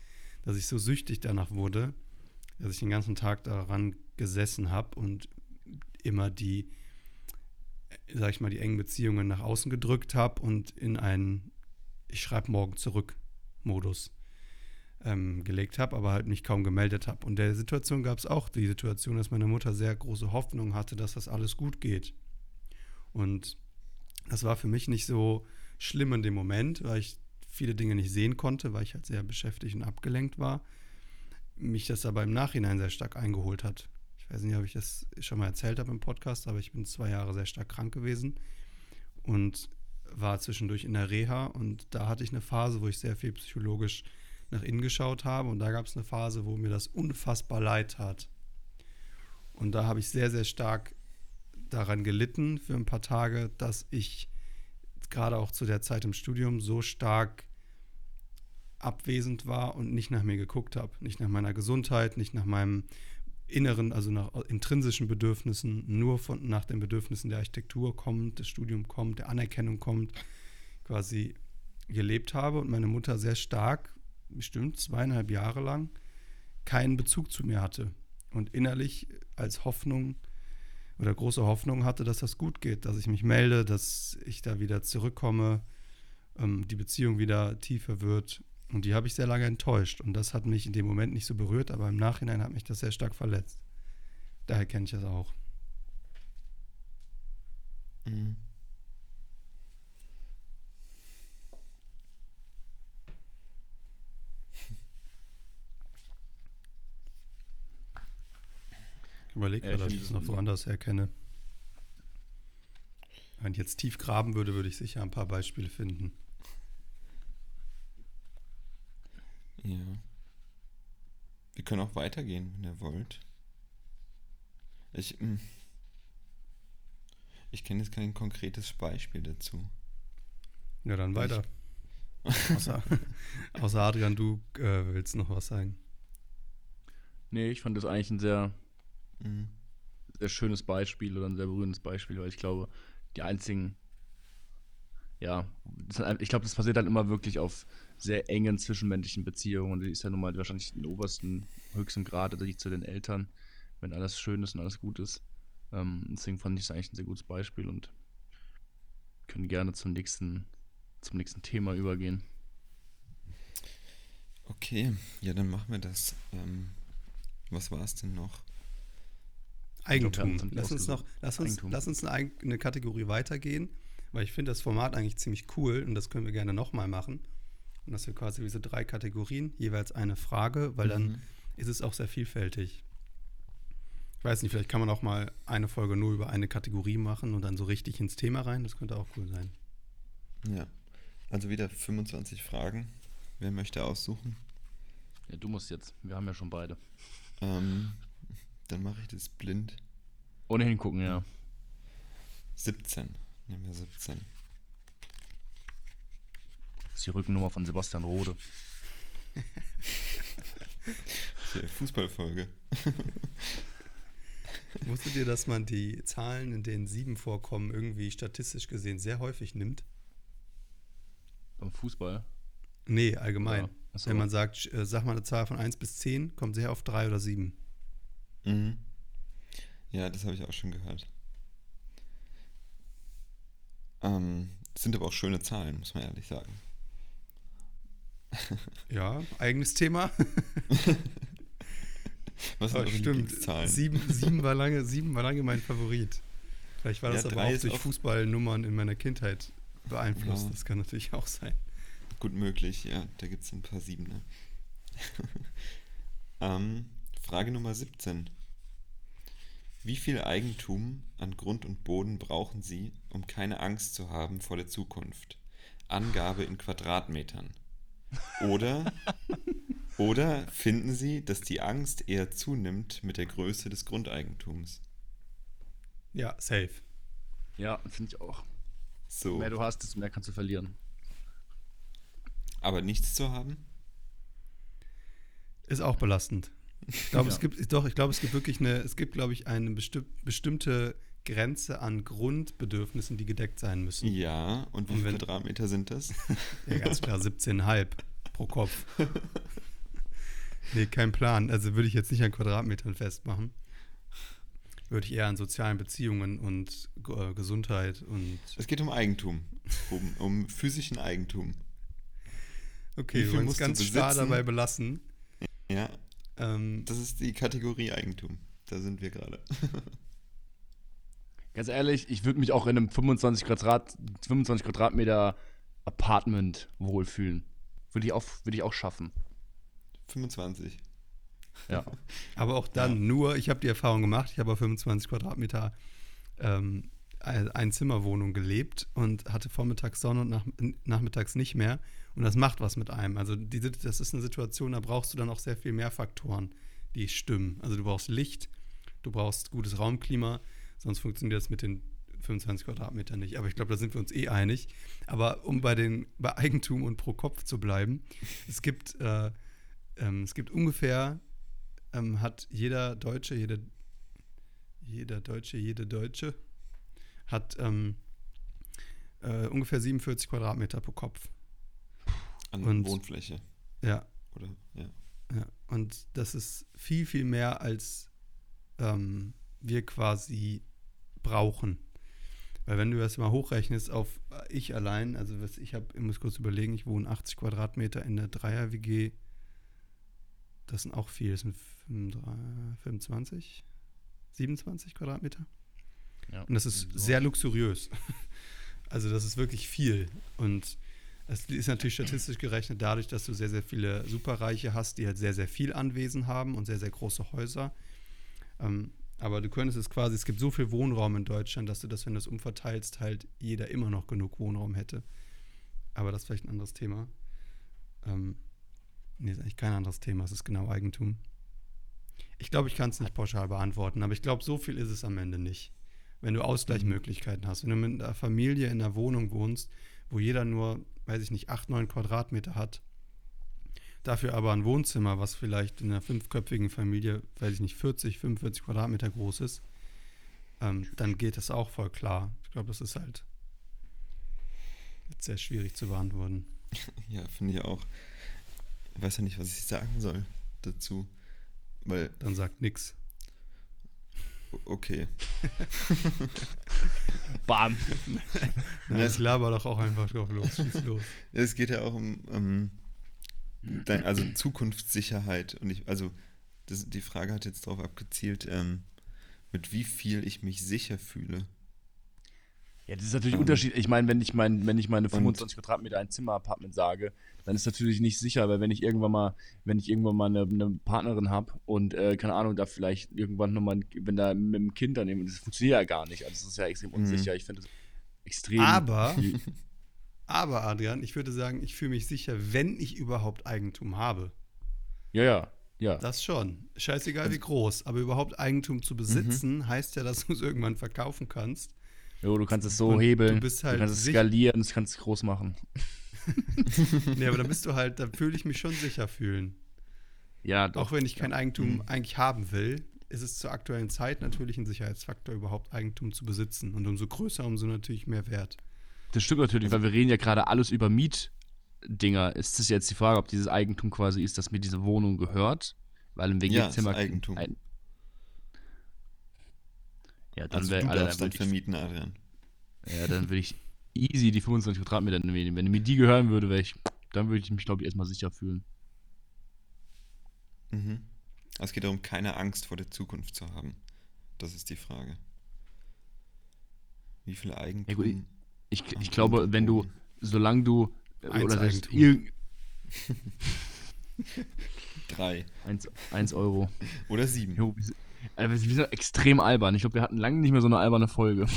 dass ich so süchtig danach wurde, dass ich den ganzen Tag daran gesessen habe und immer die, sag ich mal, die engen Beziehungen nach außen gedrückt habe und in einen Ich schreibe morgen zurück Modus ähm, gelegt habe, aber halt mich kaum gemeldet habe. Und der Situation gab es auch die Situation, dass meine Mutter sehr große Hoffnung hatte, dass das alles gut geht. Und das war für mich nicht so schlimm in dem Moment, weil ich viele Dinge nicht sehen konnte, weil ich halt sehr beschäftigt und abgelenkt war. Mich das aber im Nachhinein sehr stark eingeholt hat. Ich weiß nicht, ob ich das schon mal erzählt habe im Podcast, aber ich bin zwei Jahre sehr stark krank gewesen und war zwischendurch in der Reha und da hatte ich eine Phase, wo ich sehr viel psychologisch nach innen geschaut habe und da gab es eine Phase, wo mir das unfassbar leid tat. Und da habe ich sehr, sehr stark daran gelitten für ein paar Tage, dass ich gerade auch zu der Zeit im Studium so stark abwesend war und nicht nach mir geguckt habe. Nicht nach meiner Gesundheit, nicht nach meinem inneren, also nach intrinsischen Bedürfnissen, nur von, nach den Bedürfnissen der Architektur kommt, des Studiums kommt, der Anerkennung kommt, quasi gelebt habe und meine Mutter sehr stark, bestimmt zweieinhalb Jahre lang, keinen Bezug zu mir hatte und innerlich als Hoffnung oder große Hoffnung hatte, dass das gut geht, dass ich mich melde, dass ich da wieder zurückkomme, ähm, die Beziehung wieder tiefer wird. Und die habe ich sehr lange enttäuscht. Und das hat mich in dem Moment nicht so berührt, aber im Nachhinein hat mich das sehr stark verletzt. Daher kenne ich das auch. Mhm. Überlege ja, gerade, ob ich das noch woanders erkenne. Wenn ich jetzt tief graben würde, würde ich sicher ein paar Beispiele finden. Ja. Wir können auch weitergehen, wenn ihr wollt. Ich, mm, ich kenne jetzt kein konkretes Beispiel dazu. Ja, dann weiter. Außer, außer Adrian, du äh, willst noch was sagen. Nee, ich fand das eigentlich ein sehr, Mhm. sehr schönes Beispiel oder ein sehr berührendes Beispiel, weil ich glaube, die einzigen, ja, ich glaube, das passiert dann immer wirklich auf sehr engen zwischenmenschlichen Beziehungen und die ist ja nun mal wahrscheinlich den obersten, höchsten Grad die zu den Eltern, wenn alles schön ist und alles gut ist. Ähm, deswegen fand ich es eigentlich ein sehr gutes Beispiel und können gerne zum nächsten, zum nächsten Thema übergehen. Okay, ja, dann machen wir das. Ähm, was war es denn noch? Eigentum. Lass uns noch, lass uns, Eigentum. lass uns eine, eine Kategorie weitergehen, weil ich finde das Format eigentlich ziemlich cool und das können wir gerne nochmal machen. Und dass wir quasi diese drei Kategorien, jeweils eine Frage, weil dann Mhm. ist es auch sehr vielfältig. Ich weiß nicht, vielleicht kann man auch mal eine Folge nur über eine Kategorie machen und dann so richtig ins Thema rein. Das könnte auch cool sein. Ja. Also wieder 25 Fragen. Wer möchte aussuchen? Ja, du musst jetzt. Wir haben ja schon beide. Ähm, dann mache ich das blind. Ohne hingucken, ja. 17. Nehmen wir 17. Das ist die Rückennummer von Sebastian Rode. Fußballfolge. Wusstet ihr, dass man die Zahlen, in denen sieben vorkommen, irgendwie statistisch gesehen sehr häufig nimmt? Beim Fußball. Nee, allgemein. Ja. Wenn man sagt, äh, sag mal eine Zahl von 1 bis 10, kommt sehr oft 3 oder 7. Mhm. Ja, das habe ich auch schon gehört. Ähm, sind aber auch schöne Zahlen, muss man ehrlich sagen. Ja, eigenes Thema. Was sind Aber eure stimmt. Sieben, sieben, war lange, sieben war lange mein Favorit. Vielleicht war Ja, das aber drei auch durch Fußballnummern in meiner Kindheit beeinflusst. Ja. Das kann natürlich auch sein. Gut möglich, ja. Da gibt es ein paar Siebener. ähm, Frage Nummer 17. Wie viel Eigentum an Grund und Boden brauchen Sie, um keine Angst zu haben vor der Zukunft? Angabe in Quadratmetern. Oder, oder finden Sie, dass die Angst eher zunimmt mit der Größe des Grundeigentums? Ja, safe. Ja, finde ich auch. Je So, mehr du hast, desto mehr kannst du verlieren. aber nichts zu haben? Ist auch belastend. Ich glaube, es Ja. gibt, doch, ich glaube, es gibt wirklich eine, es gibt, glaube ich, eine besti bestimmte Grenze an Grundbedürfnissen, die gedeckt sein müssen. Ja, und wie Und viele wenn- Quadratmeter sind das? Ja, ganz klar, 17,5 pro Kopf. Nee, kein Plan. Also würde ich jetzt nicht an Quadratmetern festmachen. Würde ich eher an sozialen Beziehungen und äh, Gesundheit und. Es geht um Eigentum, um, um physischen Eigentum. Okay, wir wollen es du ganz starr besitzen? dabei belassen. Ja, Ähm, das ist die Kategorie Eigentum. Da sind wir gerade. Ganz ehrlich, ich würde mich auch in einem 25, Quadrat, 25 Quadratmeter Apartment wohlfühlen. Würde ich, auch, würde ich auch schaffen. 25. Ja. aber auch dann nur, ich habe die Erfahrung gemacht, ich habe auf 25 Quadratmeter ähm, ein- Einzimmerwohnung gelebt und hatte vormittags Sonne und nach, nachmittags nicht mehr. Und das macht was mit einem. Also diese, das ist eine Situation, da brauchst du dann auch sehr viel mehr Faktoren, die stimmen. Also du brauchst Licht, du brauchst gutes Raumklima, sonst funktioniert das mit den 25 Quadratmetern nicht. Aber ich glaube, da sind wir uns eh einig. Aber um bei den bei Eigentum und pro Kopf zu bleiben, es gibt, äh, ähm, es gibt ungefähr, ähm, hat jeder Deutsche, jede, jeder Deutsche, jede Deutsche hat ähm, äh, ungefähr 47 Quadratmeter pro Kopf. An Und- Wohnfläche. Ja, Oder? Ja. ja. Und das ist viel, viel mehr, als ähm, wir quasi brauchen. Weil wenn du das mal hochrechnest auf äh, ich allein, also was ich habe, ich muss kurz überlegen, ich wohne 80 Quadratmeter in der Dreier-WG. Das sind auch viel, das sind 25, 25 27 Quadratmeter. ja. Und das ist So. sehr luxuriös. Also das ist wirklich viel. Und es ist natürlich statistisch gerechnet dadurch, dass du sehr, sehr viele Superreiche hast, die halt sehr, sehr viel Anwesen haben und sehr, sehr große Häuser. Ähm, Aber du könntest es quasi, es gibt so viel Wohnraum in Deutschland, dass du das, wenn du es umverteilst, halt jeder immer noch genug Wohnraum hätte. Aber das ist vielleicht ein anderes Thema. Ähm, nee, ist eigentlich kein anderes Thema, es ist genau Eigentum. Ich glaube, ich kann es nicht pauschal beantworten, aber ich glaube, so viel ist es am Ende nicht. Wenn du Ausgleichsmöglichkeiten hast. Wenn du mit einer Familie in einer Wohnung wohnst, wo jeder nur, weiß ich nicht, 8, 9 Quadratmeter hat, dafür aber ein Wohnzimmer, was vielleicht in einer fünfköpfigen Familie, weiß ich nicht, 40, 45 Quadratmeter groß ist, ähm, dann geht das auch voll klar. Ich glaube, das ist halt jetzt sehr schwierig zu beantworten. Ja, finde ich auch. Ich weiß ja nicht, was ich sagen soll dazu. Weil, Dann sagt nix. okay. Bam. Nein, ich laber doch auch einfach drauf los. Schieß los. Es geht ja auch um, um dein, also Zukunftssicherheit. Und ich, also das, die Frage hat jetzt darauf abgezielt, ähm, mit wie viel ich mich sicher fühle. Ja, das ist natürlich Ähm, unterschiedlich. Ich meine, wenn ich mein, wenn ich meine und- 25 Quadratmeter ein Zimmer-Apartment sage, dann ist natürlich nicht sicher, weil wenn ich irgendwann mal, wenn ich irgendwann mal eine, eine Partnerin habe und äh, keine Ahnung, da vielleicht irgendwann nochmal, wenn da mit dem Kind daneben, das funktioniert ja gar nicht. Also das ist ja extrem Mhm. unsicher. Ich finde das extrem. Aber, aber Adrian, ich würde sagen, ich fühle mich sicher, wenn ich überhaupt Eigentum habe. Ja, ja, ja. Das schon. Scheißegal wie groß. Aber überhaupt Eigentum zu besitzen, heißt ja, dass du es irgendwann verkaufen kannst. Jo, du kannst es so Und hebeln, du bist halt kannst es skalieren, das kannst du groß machen. nee, aber da bist du halt, da fühle ich mich schon sicher fühlen. Ja, doch. Auch wenn ich kein Eigentum eigentlich haben will, ist es zur aktuellen Zeit natürlich ein Sicherheitsfaktor, überhaupt Eigentum zu besitzen. Und umso größer, umso natürlich mehr wert. Das stimmt natürlich, weil wir reden ja gerade alles über Mietdinger. Ist es jetzt die Frage, ob dieses Eigentum quasi ist, dass mir diese Wohnung gehört? Weil im Ja, WG-Zimmer. ist Eigentum. Ein, ja, dann Also wäre darfst dann ich, vermieten, Adrian. ja, dann würde ich easy die 25 Quadratmeter nehmen. Wenn mir die gehören würde, wäre ich, dann würde ich mich, glaube ich, erstmal sicher fühlen. Mhm. Es geht darum, keine Angst vor der Zukunft zu haben. Das ist die Frage. Wie viel Eigentum? Ja, Ich, ich glaube, wenn du, solange du. äh, oder irgend- Drei eins, eins Euro. oder sieben. Jo, wir sind, Alter, wir sind extrem albern. Ich glaube, wir hatten lange nicht mehr so eine alberne Folge.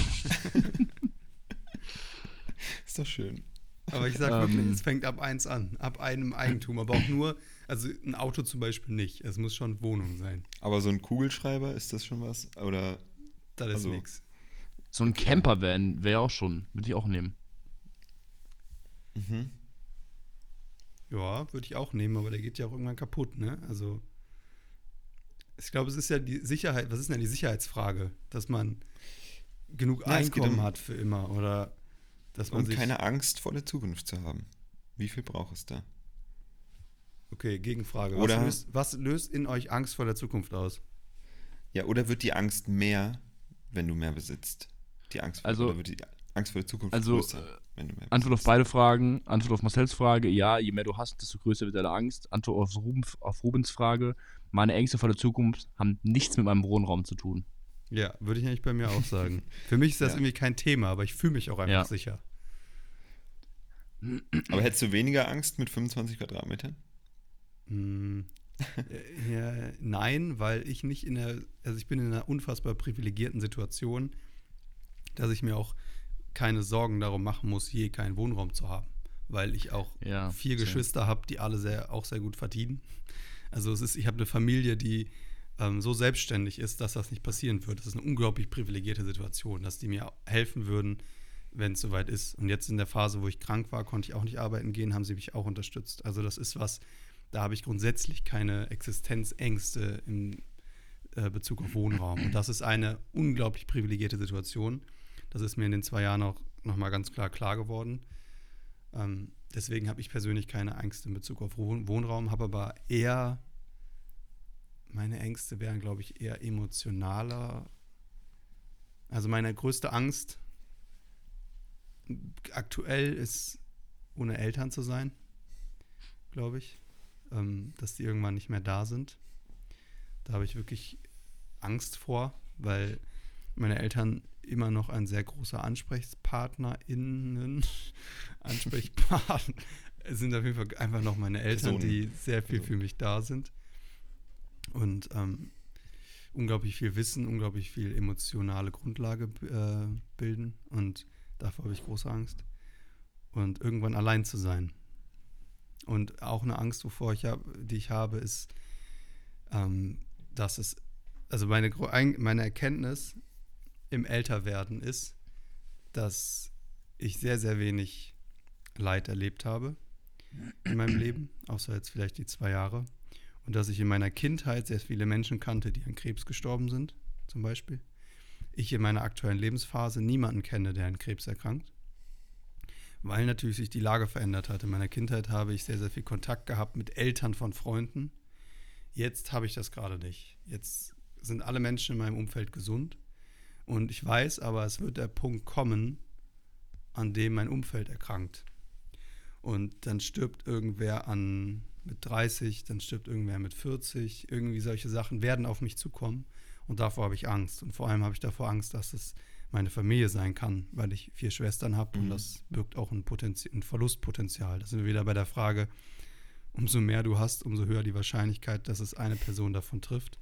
Ist doch schön. Aber ich sag Ähm. wirklich, es fängt ab eins an. Ab einem Eigentum. Aber auch nur, also ein Auto zum Beispiel nicht. Es muss schon Wohnung sein. Aber so ein Kugelschreiber, ist das schon was? Oder Das ist Also- nix. So ein Campervan wäre auch schon. Würde ich auch nehmen. mhm. Ja, würde ich auch nehmen, aber der geht ja auch irgendwann kaputt, ne? Also, ich glaube, es ist ja die Sicherheit, was ist denn die Sicherheitsfrage? Dass man genug Ja, Einkommen um- hat für immer oder dass man Und sich. keine Angst vor der Zukunft zu haben. Wie viel braucht es da? Okay, Gegenfrage. Oder- was, löst, was löst in euch Angst vor der Zukunft aus? Ja, oder wird die Angst mehr, wenn du mehr besitzt? Die Angst vor, Also- die Angst vor der Zukunft also, größer, äh, wenn du mehr Antwort auf beide Fragen. Antwort auf Marcells Frage, ja, je mehr du hast, desto größer wird deine Angst. Antwort auf, Ruben, auf Rubens Frage, meine Ängste vor der Zukunft haben nichts mit meinem Wohnraum zu tun. Ja, würde ich eigentlich bei mir auch sagen. Für mich ist das Ja. irgendwie kein Thema, aber ich fühle mich auch einfach Ja. sicher. Aber hättest du weniger Angst mit 25 Quadratmetern? Hm, äh, ja, nein, weil ich nicht in der, also ich bin in einer unfassbar privilegierten Situation, dass ich mir auch keine Sorgen darum machen muss, je keinen Wohnraum zu haben, weil ich auch Ja, vier same. Geschwister habe, die alle sehr, auch sehr gut verdienen. Also es ist, ich habe eine Familie, die ähm, so selbstständig ist, dass das nicht passieren wird. Das ist eine unglaublich privilegierte Situation, dass die mir helfen würden, wenn es soweit ist. Und jetzt in der Phase, wo ich krank war, konnte ich auch nicht arbeiten gehen, haben sie mich auch unterstützt. Also das ist was, da habe ich grundsätzlich keine Existenzängste im äh, Bezug auf Wohnraum. Und das ist eine unglaublich privilegierte Situation. Das ist mir in den zwei Jahren auch nochmal ganz klar klar geworden. Ähm, deswegen habe ich persönlich keine Angst in Bezug auf Wohn Wohnraum, habe aber eher, meine Ängste wären, glaube ich, eher emotionaler. Also meine größte Angst aktuell ist, ohne Eltern zu sein, glaube ich. Ähm, dass die irgendwann nicht mehr da sind. Da habe ich wirklich Angst vor, weil meine Eltern immer noch ein sehr großer AnsprechpartnerInnen, Ansprechpartner, sind auf jeden Fall einfach noch meine Eltern, Personen. die sehr viel Also. für mich da sind. Und ähm, unglaublich viel Wissen, unglaublich viel emotionale Grundlage äh, bilden und davor habe ich große Angst. Und irgendwann allein zu sein. Und auch eine Angst, wovor ich hab, die ich habe, ist, ähm, dass es, also meine, meine Erkenntnis im Älterwerden ist, dass ich sehr, sehr wenig Leid erlebt habe in meinem Leben, außer jetzt vielleicht die zwei Jahre. Und dass ich in meiner Kindheit sehr viele Menschen kannte, die an Krebs gestorben sind, zum Beispiel. Ich in meiner aktuellen Lebensphase niemanden kenne, der an Krebs erkrankt. Weil natürlich sich die Lage verändert hat. In meiner Kindheit habe ich sehr, sehr viel Kontakt gehabt mit Eltern von Freunden. Jetzt habe ich das gerade nicht. Jetzt sind alle Menschen in meinem Umfeld gesund. Und ich weiß aber, es wird der Punkt kommen, an dem mein Umfeld erkrankt. Und dann stirbt irgendwer an mit 30, dann stirbt irgendwer mit 40. Irgendwie solche Sachen werden auf mich zukommen. Und davor habe ich Angst. Und vor allem habe ich davor Angst, dass es meine Familie sein kann, weil ich vier Schwestern habe mhm. und das birgt auch ein, Potenzi ein Verlustpotenzial. Da sind wir wieder bei der Frage, umso mehr du hast, umso höher die Wahrscheinlichkeit, dass es eine Person davon trifft.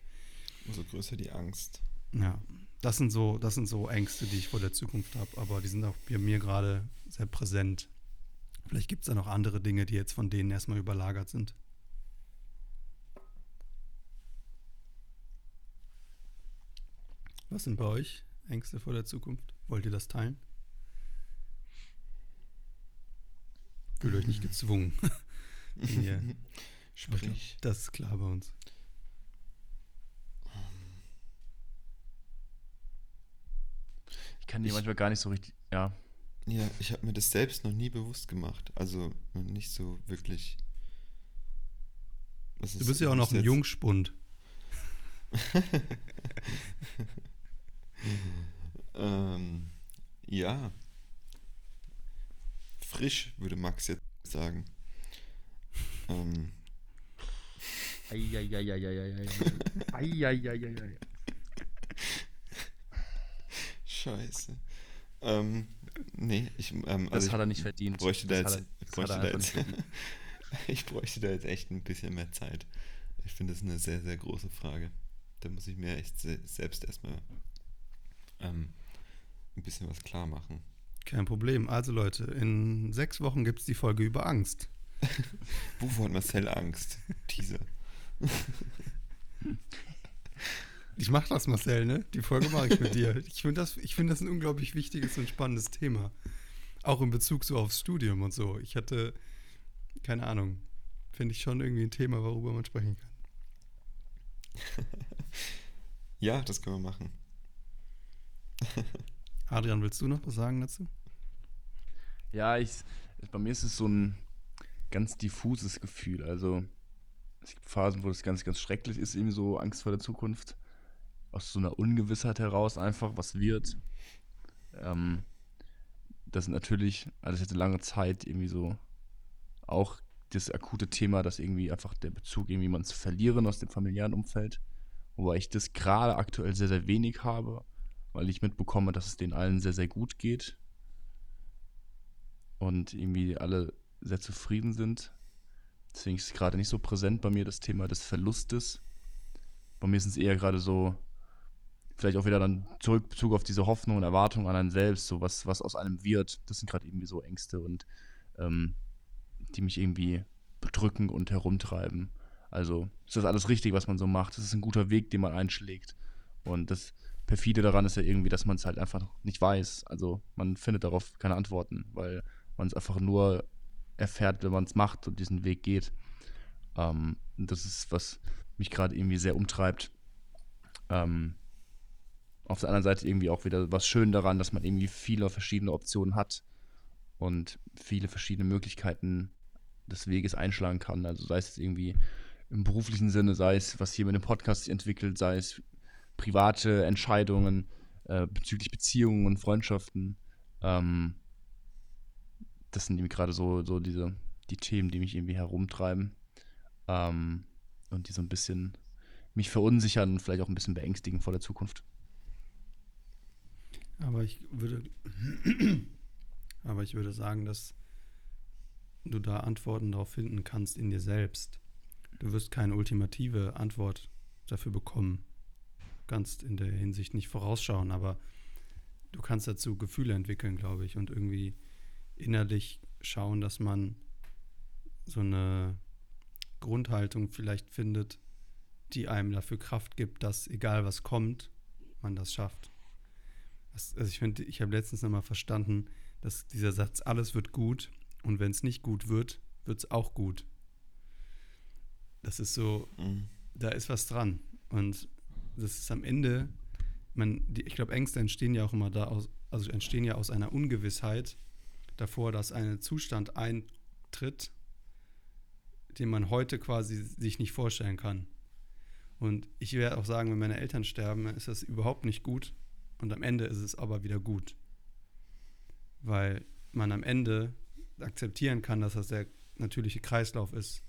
Umso größer die Angst. Ja, das sind so, das sind so Ängste, die ich vor der Zukunft habe, aber die sind auch bei mir gerade sehr präsent. Vielleicht gibt es da noch andere Dinge, die jetzt von denen erstmal überlagert sind. Was sind bei euch Ängste vor der Zukunft? Wollt ihr das teilen? Fühlt euch nicht gezwungen. Sprich. Das ist klar bei uns. Ich kann die manchmal gar nicht so richtig, ja. Ja, ich habe mir das selbst noch nie bewusst gemacht. Also nicht so wirklich. du bist ja auch noch ein Jungspund. ähm, ja. Frisch, würde Max jetzt sagen. Ähm. Eieieiei. Eieieiei. Scheiße. Ähm, nee, ich. Ähm, also das hat er nicht verdient. Bräuchte da jetzt, er, bräuchte da jetzt, ich bräuchte da jetzt echt ein bisschen mehr Zeit. Ich finde das eine sehr, sehr große Frage. Da muss ich mir echt selbst erstmal ähm, ein bisschen was klar machen. Kein Problem. Also Leute, in sechs Wochen gibt es die Folge über Angst. Wovor hat Marcel Angst? Teaser. Ich mache das, Marcel, ne? Die Folge mache ich mit dir. Ich finde das, find das ein unglaublich wichtiges und spannendes Thema. Auch in Bezug so aufs Studium und so. Ich hatte, keine Ahnung, finde ich schon irgendwie ein Thema, worüber man sprechen kann. ja, das können wir machen. Adrian, willst du noch was sagen dazu? Ja, ich, bei mir ist es so ein ganz diffuses Gefühl. Also es gibt Phasen, wo das ganz, ganz schrecklich ist, irgendwie so Angst vor der Zukunft aus so einer Ungewissheit heraus einfach, was wird. Ähm, das natürlich, also jetzt eine lange Zeit irgendwie so auch das akute Thema, dass irgendwie einfach der Bezug irgendwie man zu verlieren aus dem familiären Umfeld. Wobei ich das gerade aktuell sehr, sehr wenig habe, weil ich mitbekomme, dass es denen allen sehr, sehr gut geht. Und irgendwie alle sehr zufrieden sind. Deswegen ist es gerade nicht so präsent bei mir das Thema des Verlustes. Bei mir ist es eher gerade so, vielleicht auch wieder dann zurück Bezug auf diese Hoffnung und Erwartung an einen selbst, so was, was aus einem wird. Das sind gerade irgendwie so Ängste und ähm, die mich irgendwie bedrücken und herumtreiben. Also ist das alles richtig, was man so macht. Das ist ein guter Weg, den man einschlägt. Und das perfide daran ist ja irgendwie, dass man es halt einfach nicht weiß. Also man findet darauf keine Antworten, weil man es einfach nur erfährt, wenn man es macht und diesen Weg geht. Ähm, das ist, was mich gerade irgendwie sehr umtreibt. Ähm, auf der anderen Seite irgendwie auch wieder was schön daran, dass man irgendwie viele verschiedene Optionen hat und viele verschiedene Möglichkeiten des Weges einschlagen kann. Also sei es irgendwie im beruflichen Sinne, sei es, was hier mit dem Podcast sich entwickelt, sei es private Entscheidungen äh, bezüglich Beziehungen und Freundschaften. Ähm, das sind irgendwie gerade so, so diese, die Themen, die mich irgendwie herumtreiben ähm, und die so ein bisschen mich verunsichern und vielleicht auch ein bisschen beängstigen vor der Zukunft. Aber ich würde, aber ich würde sagen, dass du da Antworten darauf finden kannst in dir selbst. Du wirst keine ultimative Antwort dafür bekommen. kannst in der Hinsicht nicht vorausschauen, aber du kannst dazu Gefühle entwickeln, glaube ich, und irgendwie innerlich schauen, dass man so eine Grundhaltung vielleicht findet, die einem dafür Kraft gibt, dass egal was kommt, man das schafft. Also ich finde, ich habe letztens nochmal verstanden, dass dieser Satz, alles wird gut und wenn es nicht gut wird, wird es auch gut. Das ist so, Mhm. da ist was dran. Und das ist am Ende, man, die, ich glaube, Ängste entstehen ja auch immer da aus, also entstehen ja aus einer Ungewissheit davor, dass ein Zustand eintritt, den man heute quasi sich nicht vorstellen kann. Und ich werde auch sagen, wenn meine Eltern sterben, ist das überhaupt nicht gut. Und am Ende ist es aber wieder gut. Weil man am Ende akzeptieren kann, dass das der natürliche Kreislauf ist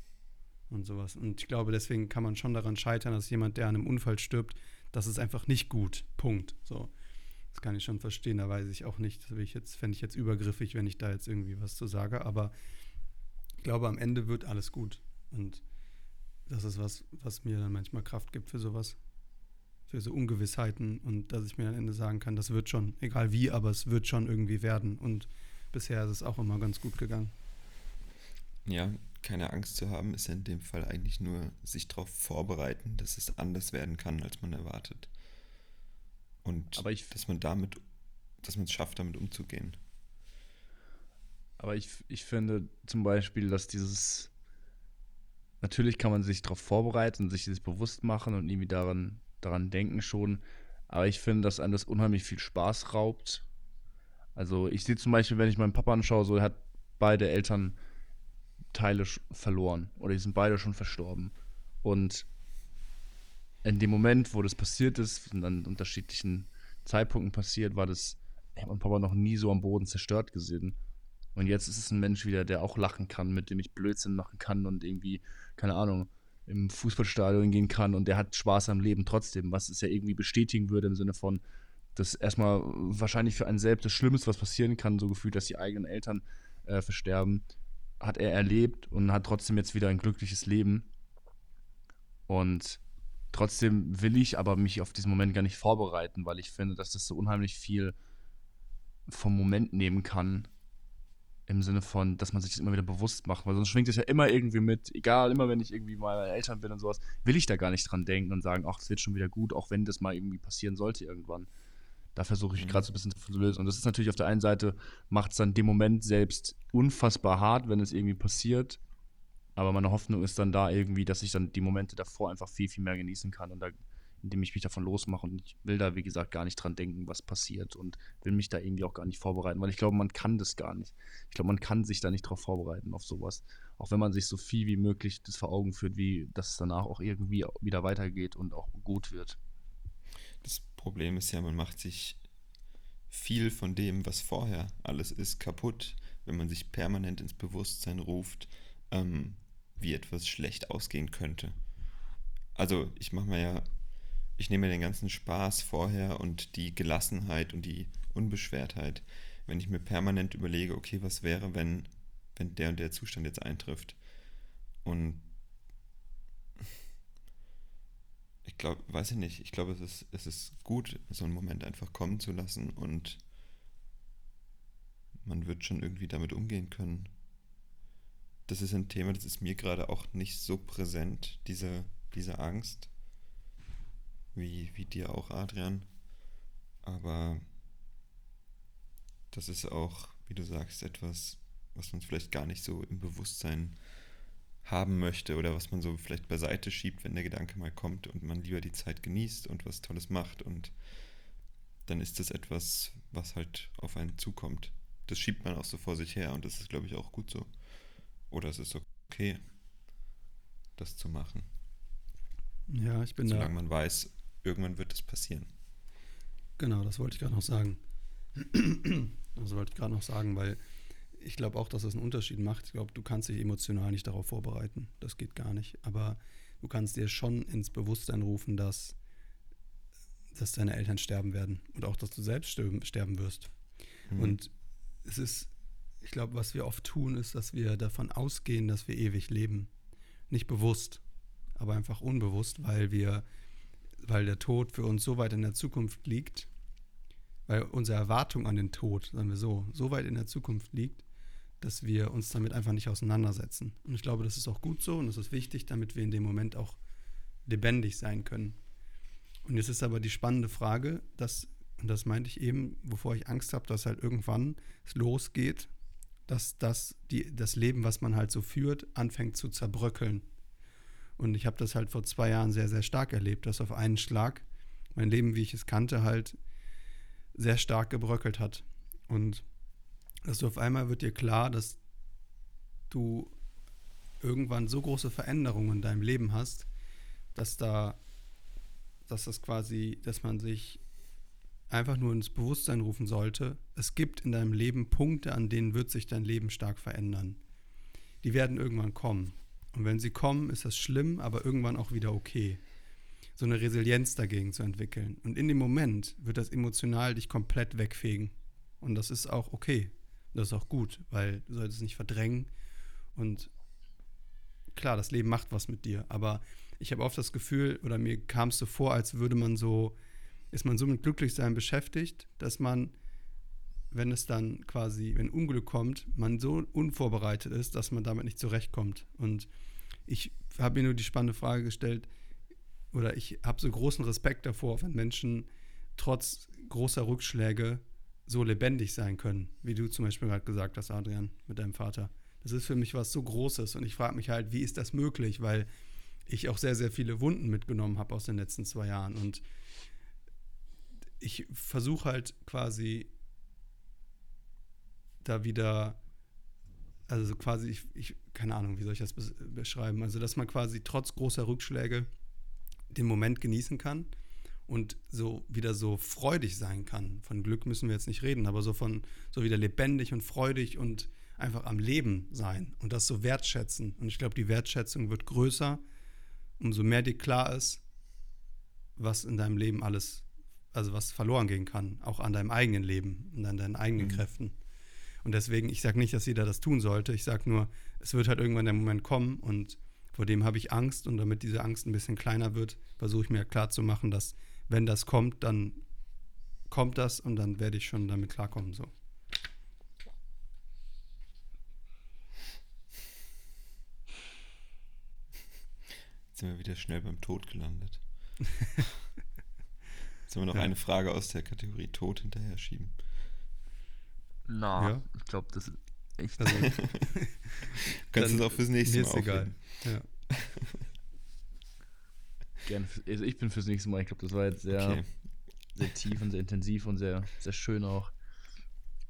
und sowas. Und ich glaube, deswegen kann man schon daran scheitern, dass jemand, der an einem Unfall stirbt, das ist einfach nicht gut. Punkt. So. Das kann ich schon verstehen. Da weiß ich auch nicht, das ich jetzt, fände ich jetzt übergriffig, wenn ich da jetzt irgendwie was zu sage. Aber ich glaube, am Ende wird alles gut. Und das ist was, was mir dann manchmal Kraft gibt für sowas. Für so Ungewissheiten und dass ich mir am Ende sagen kann, das wird schon, egal wie, aber es wird schon irgendwie werden. Und bisher ist es auch immer ganz gut gegangen. Ja, keine Angst zu haben, ist ja in dem Fall eigentlich nur sich darauf vorbereiten, dass es anders werden kann, als man erwartet. Und Aber ich- dass man damit, dass man es schafft, damit umzugehen. Aber ich, ich finde zum Beispiel, dass dieses. Natürlich kann man sich darauf vorbereiten und sich das bewusst machen und irgendwie daran, daran denken schon. Aber ich finde, dass einem das unheimlich viel Spaß raubt. Also ich sehe zum Beispiel, wenn ich meinen Papa anschaue, so er hat beide Elternteile sch- verloren oder die sind beide schon verstorben. Und in dem Moment, wo das passiert ist, und an unterschiedlichen Zeitpunkten passiert, war das, ich habe meinen Papa noch nie so am Boden zerstört gesehen. Und jetzt ist es ein Mensch wieder, der auch lachen kann, mit dem ich Blödsinn machen kann und irgendwie, keine Ahnung, im Fußballstadion gehen kann und der hat Spaß am Leben trotzdem, was es ja irgendwie bestätigen würde im Sinne von, dass erstmal wahrscheinlich für einen selbst das Schlimmste, was passieren kann, so gefühlt, dass die eigenen Eltern äh, versterben, hat er erlebt und hat trotzdem jetzt wieder ein glückliches Leben. Und trotzdem will ich aber mich auf diesen Moment gar nicht vorbereiten, weil ich finde, dass das so unheimlich viel vom Moment nehmen kann. Im Sinne von, dass man sich das immer wieder bewusst macht, weil sonst schwingt es ja immer irgendwie mit, egal, immer wenn ich irgendwie mal meine Eltern bin und sowas, will ich da gar nicht dran denken und sagen, ach, das wird schon wieder gut, auch wenn das mal irgendwie passieren sollte irgendwann. Da versuche ich Mhm. gerade so ein bisschen zu lösen. Und das ist natürlich auf der einen Seite, macht es dann dem Moment selbst unfassbar hart, wenn es irgendwie passiert. Aber meine Hoffnung ist dann da irgendwie, dass ich dann die Momente davor einfach viel, viel mehr genießen kann und da, indem ich mich davon losmache. Und ich will da, wie gesagt, gar nicht dran denken, was passiert und will mich da irgendwie auch gar nicht vorbereiten, weil ich glaube, man kann das gar nicht. Ich glaube, man kann sich da nicht drauf vorbereiten, auf sowas. Auch wenn man sich so viel wie möglich das vor Augen führt, wie dass es danach auch irgendwie wieder weitergeht und auch gut wird. Das Problem ist ja, man macht sich viel von dem, was vorher alles ist, kaputt, wenn man sich permanent ins Bewusstsein ruft, ähm, wie etwas schlecht ausgehen könnte. Also ich mache mir ja, ich nehme mir den ganzen Spaß vorher und die Gelassenheit und die Unbeschwertheit, wenn ich mir permanent überlege, okay, was wäre, wenn, wenn der und der Zustand jetzt eintrifft. Und ich glaube, weiß ich nicht, ich glaube, es ist, es ist gut, so einen Moment einfach kommen zu lassen und man wird schon irgendwie damit umgehen können. Das ist ein Thema, das ist mir gerade auch nicht so präsent, diese, diese Angst, wie, wie dir auch, Adrian. Aber das ist auch, wie du sagst, etwas, was man vielleicht gar nicht so im Bewusstsein haben möchte oder was man so vielleicht beiseite schiebt, wenn der Gedanke mal kommt und man lieber die Zeit genießt und was Tolles macht und dann ist das etwas, was halt auf einen zukommt. Das schiebt man auch so vor sich her und das ist, glaube ich, auch gut so. Oder es ist okay, das zu machen, Ja, ich bin solange da. man weiß, irgendwann wird es passieren. Genau, das wollte ich gerade noch sagen. das wollte ich gerade noch sagen, weil ich glaube auch, dass das einen Unterschied macht. Ich glaube, du kannst dich emotional nicht darauf vorbereiten. Das geht gar nicht. Aber du kannst dir schon ins Bewusstsein rufen, dass, dass deine Eltern sterben werden und auch, dass du selbst sterben, sterben wirst. Mhm. Und es ist, ich glaube, was wir oft tun, ist, dass wir davon ausgehen, dass wir ewig leben. Nicht bewusst, aber einfach unbewusst, weil wir weil der Tod für uns so weit in der Zukunft liegt, weil unsere Erwartung an den Tod, sagen wir so, so weit in der Zukunft liegt, dass wir uns damit einfach nicht auseinandersetzen. Und ich glaube, das ist auch gut so und das ist wichtig, damit wir in dem Moment auch lebendig sein können. Und jetzt ist aber die spannende Frage, dass, und das meinte ich eben, wovor ich Angst habe, dass halt irgendwann es losgeht, dass das, die, das Leben, was man halt so führt, anfängt zu zerbröckeln. Und ich habe das halt vor zwei Jahren sehr, sehr stark erlebt, dass auf einen Schlag mein Leben, wie ich es kannte, halt sehr stark gebröckelt hat. Und dass du auf einmal wird dir klar, dass du irgendwann so große Veränderungen in deinem Leben hast, dass da, dass das quasi, dass man sich einfach nur ins Bewusstsein rufen sollte, es gibt in deinem Leben Punkte, an denen wird sich dein Leben stark verändern. Die werden irgendwann kommen. Und wenn sie kommen, ist das schlimm, aber irgendwann auch wieder okay. So eine Resilienz dagegen zu entwickeln. Und in dem Moment wird das emotional dich komplett wegfegen. Und das ist auch okay. Das ist auch gut, weil du solltest es nicht verdrängen. Und klar, das Leben macht was mit dir. Aber ich habe oft das Gefühl, oder mir kam es so vor, als würde man so ist man so mit Glücklichsein beschäftigt, dass man, wenn es dann quasi, wenn Unglück kommt, man so unvorbereitet ist, dass man damit nicht zurechtkommt. Und ich habe mir nur die spannende Frage gestellt, oder ich habe so großen Respekt davor, wenn Menschen trotz großer Rückschläge so lebendig sein können, wie du zum Beispiel gerade gesagt hast, Adrian, mit deinem Vater. Das ist für mich was so Großes und ich frage mich halt, wie ist das möglich, weil ich auch sehr, sehr viele Wunden mitgenommen habe aus den letzten zwei Jahren und ich versuche halt quasi da wieder, also quasi, ich, ich, keine Ahnung, wie soll ich das beschreiben, also dass man quasi trotz großer Rückschläge den Moment genießen kann und so wieder so freudig sein kann. Von Glück müssen wir jetzt nicht reden, aber so von so wieder lebendig und freudig und einfach am Leben sein und das so wertschätzen. Und ich glaube, die Wertschätzung wird größer, umso mehr dir klar ist, was in deinem Leben alles also was verloren gehen kann, auch an deinem eigenen Leben und an deinen eigenen mhm. Kräften. Und deswegen, ich sage nicht, dass jeder das tun sollte. Ich sage nur, es wird halt irgendwann der Moment kommen und vor dem habe ich Angst. Und damit diese Angst ein bisschen kleiner wird, versuche ich mir klarzumachen, dass wenn das kommt, dann kommt das und dann werde ich schon damit klarkommen. So. Jetzt sind wir wieder schnell beim Tod gelandet. Sollen wir noch ja. eine Frage aus der Kategorie Tod hinterher schieben? Na, ja. ich glaube, das ist echt. Also, Kannst du es auch fürs nächste Mal egal. Ja. Gerne. Also ich bin fürs nächste Mal. Ich glaube, das war jetzt sehr, okay. sehr tief und sehr intensiv und sehr, sehr schön auch.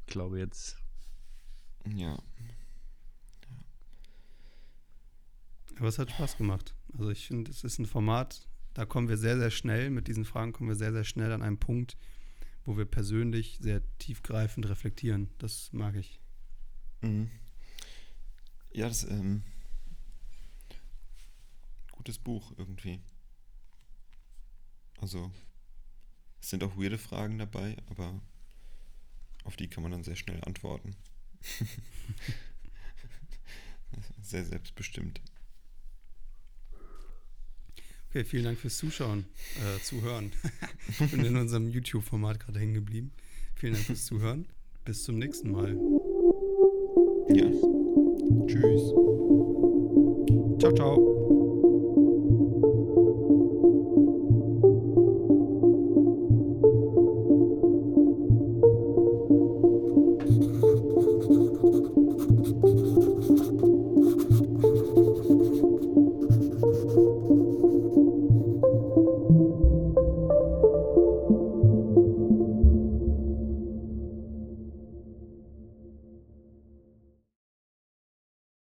Ich glaube jetzt. Ja. Aber es hat Spaß gemacht. Also ich finde, es ist ein Format, da kommen wir sehr, sehr schnell, mit diesen Fragen kommen wir sehr, sehr schnell an einen Punkt, wo wir persönlich sehr tiefgreifend reflektieren. Das mag ich. Mhm. Ja, das ist ähm, gutes Buch irgendwie. Also, es sind auch weirde Fragen dabei, aber auf die kann man dann sehr schnell antworten. sehr selbstbestimmt. Okay, vielen Dank fürs Zuschauen, äh, Zuhören. ich bin in unserem YouTube-Format gerade hängen geblieben. Vielen Dank fürs Zuhören. Bis zum nächsten Mal. Ja. Tschüss.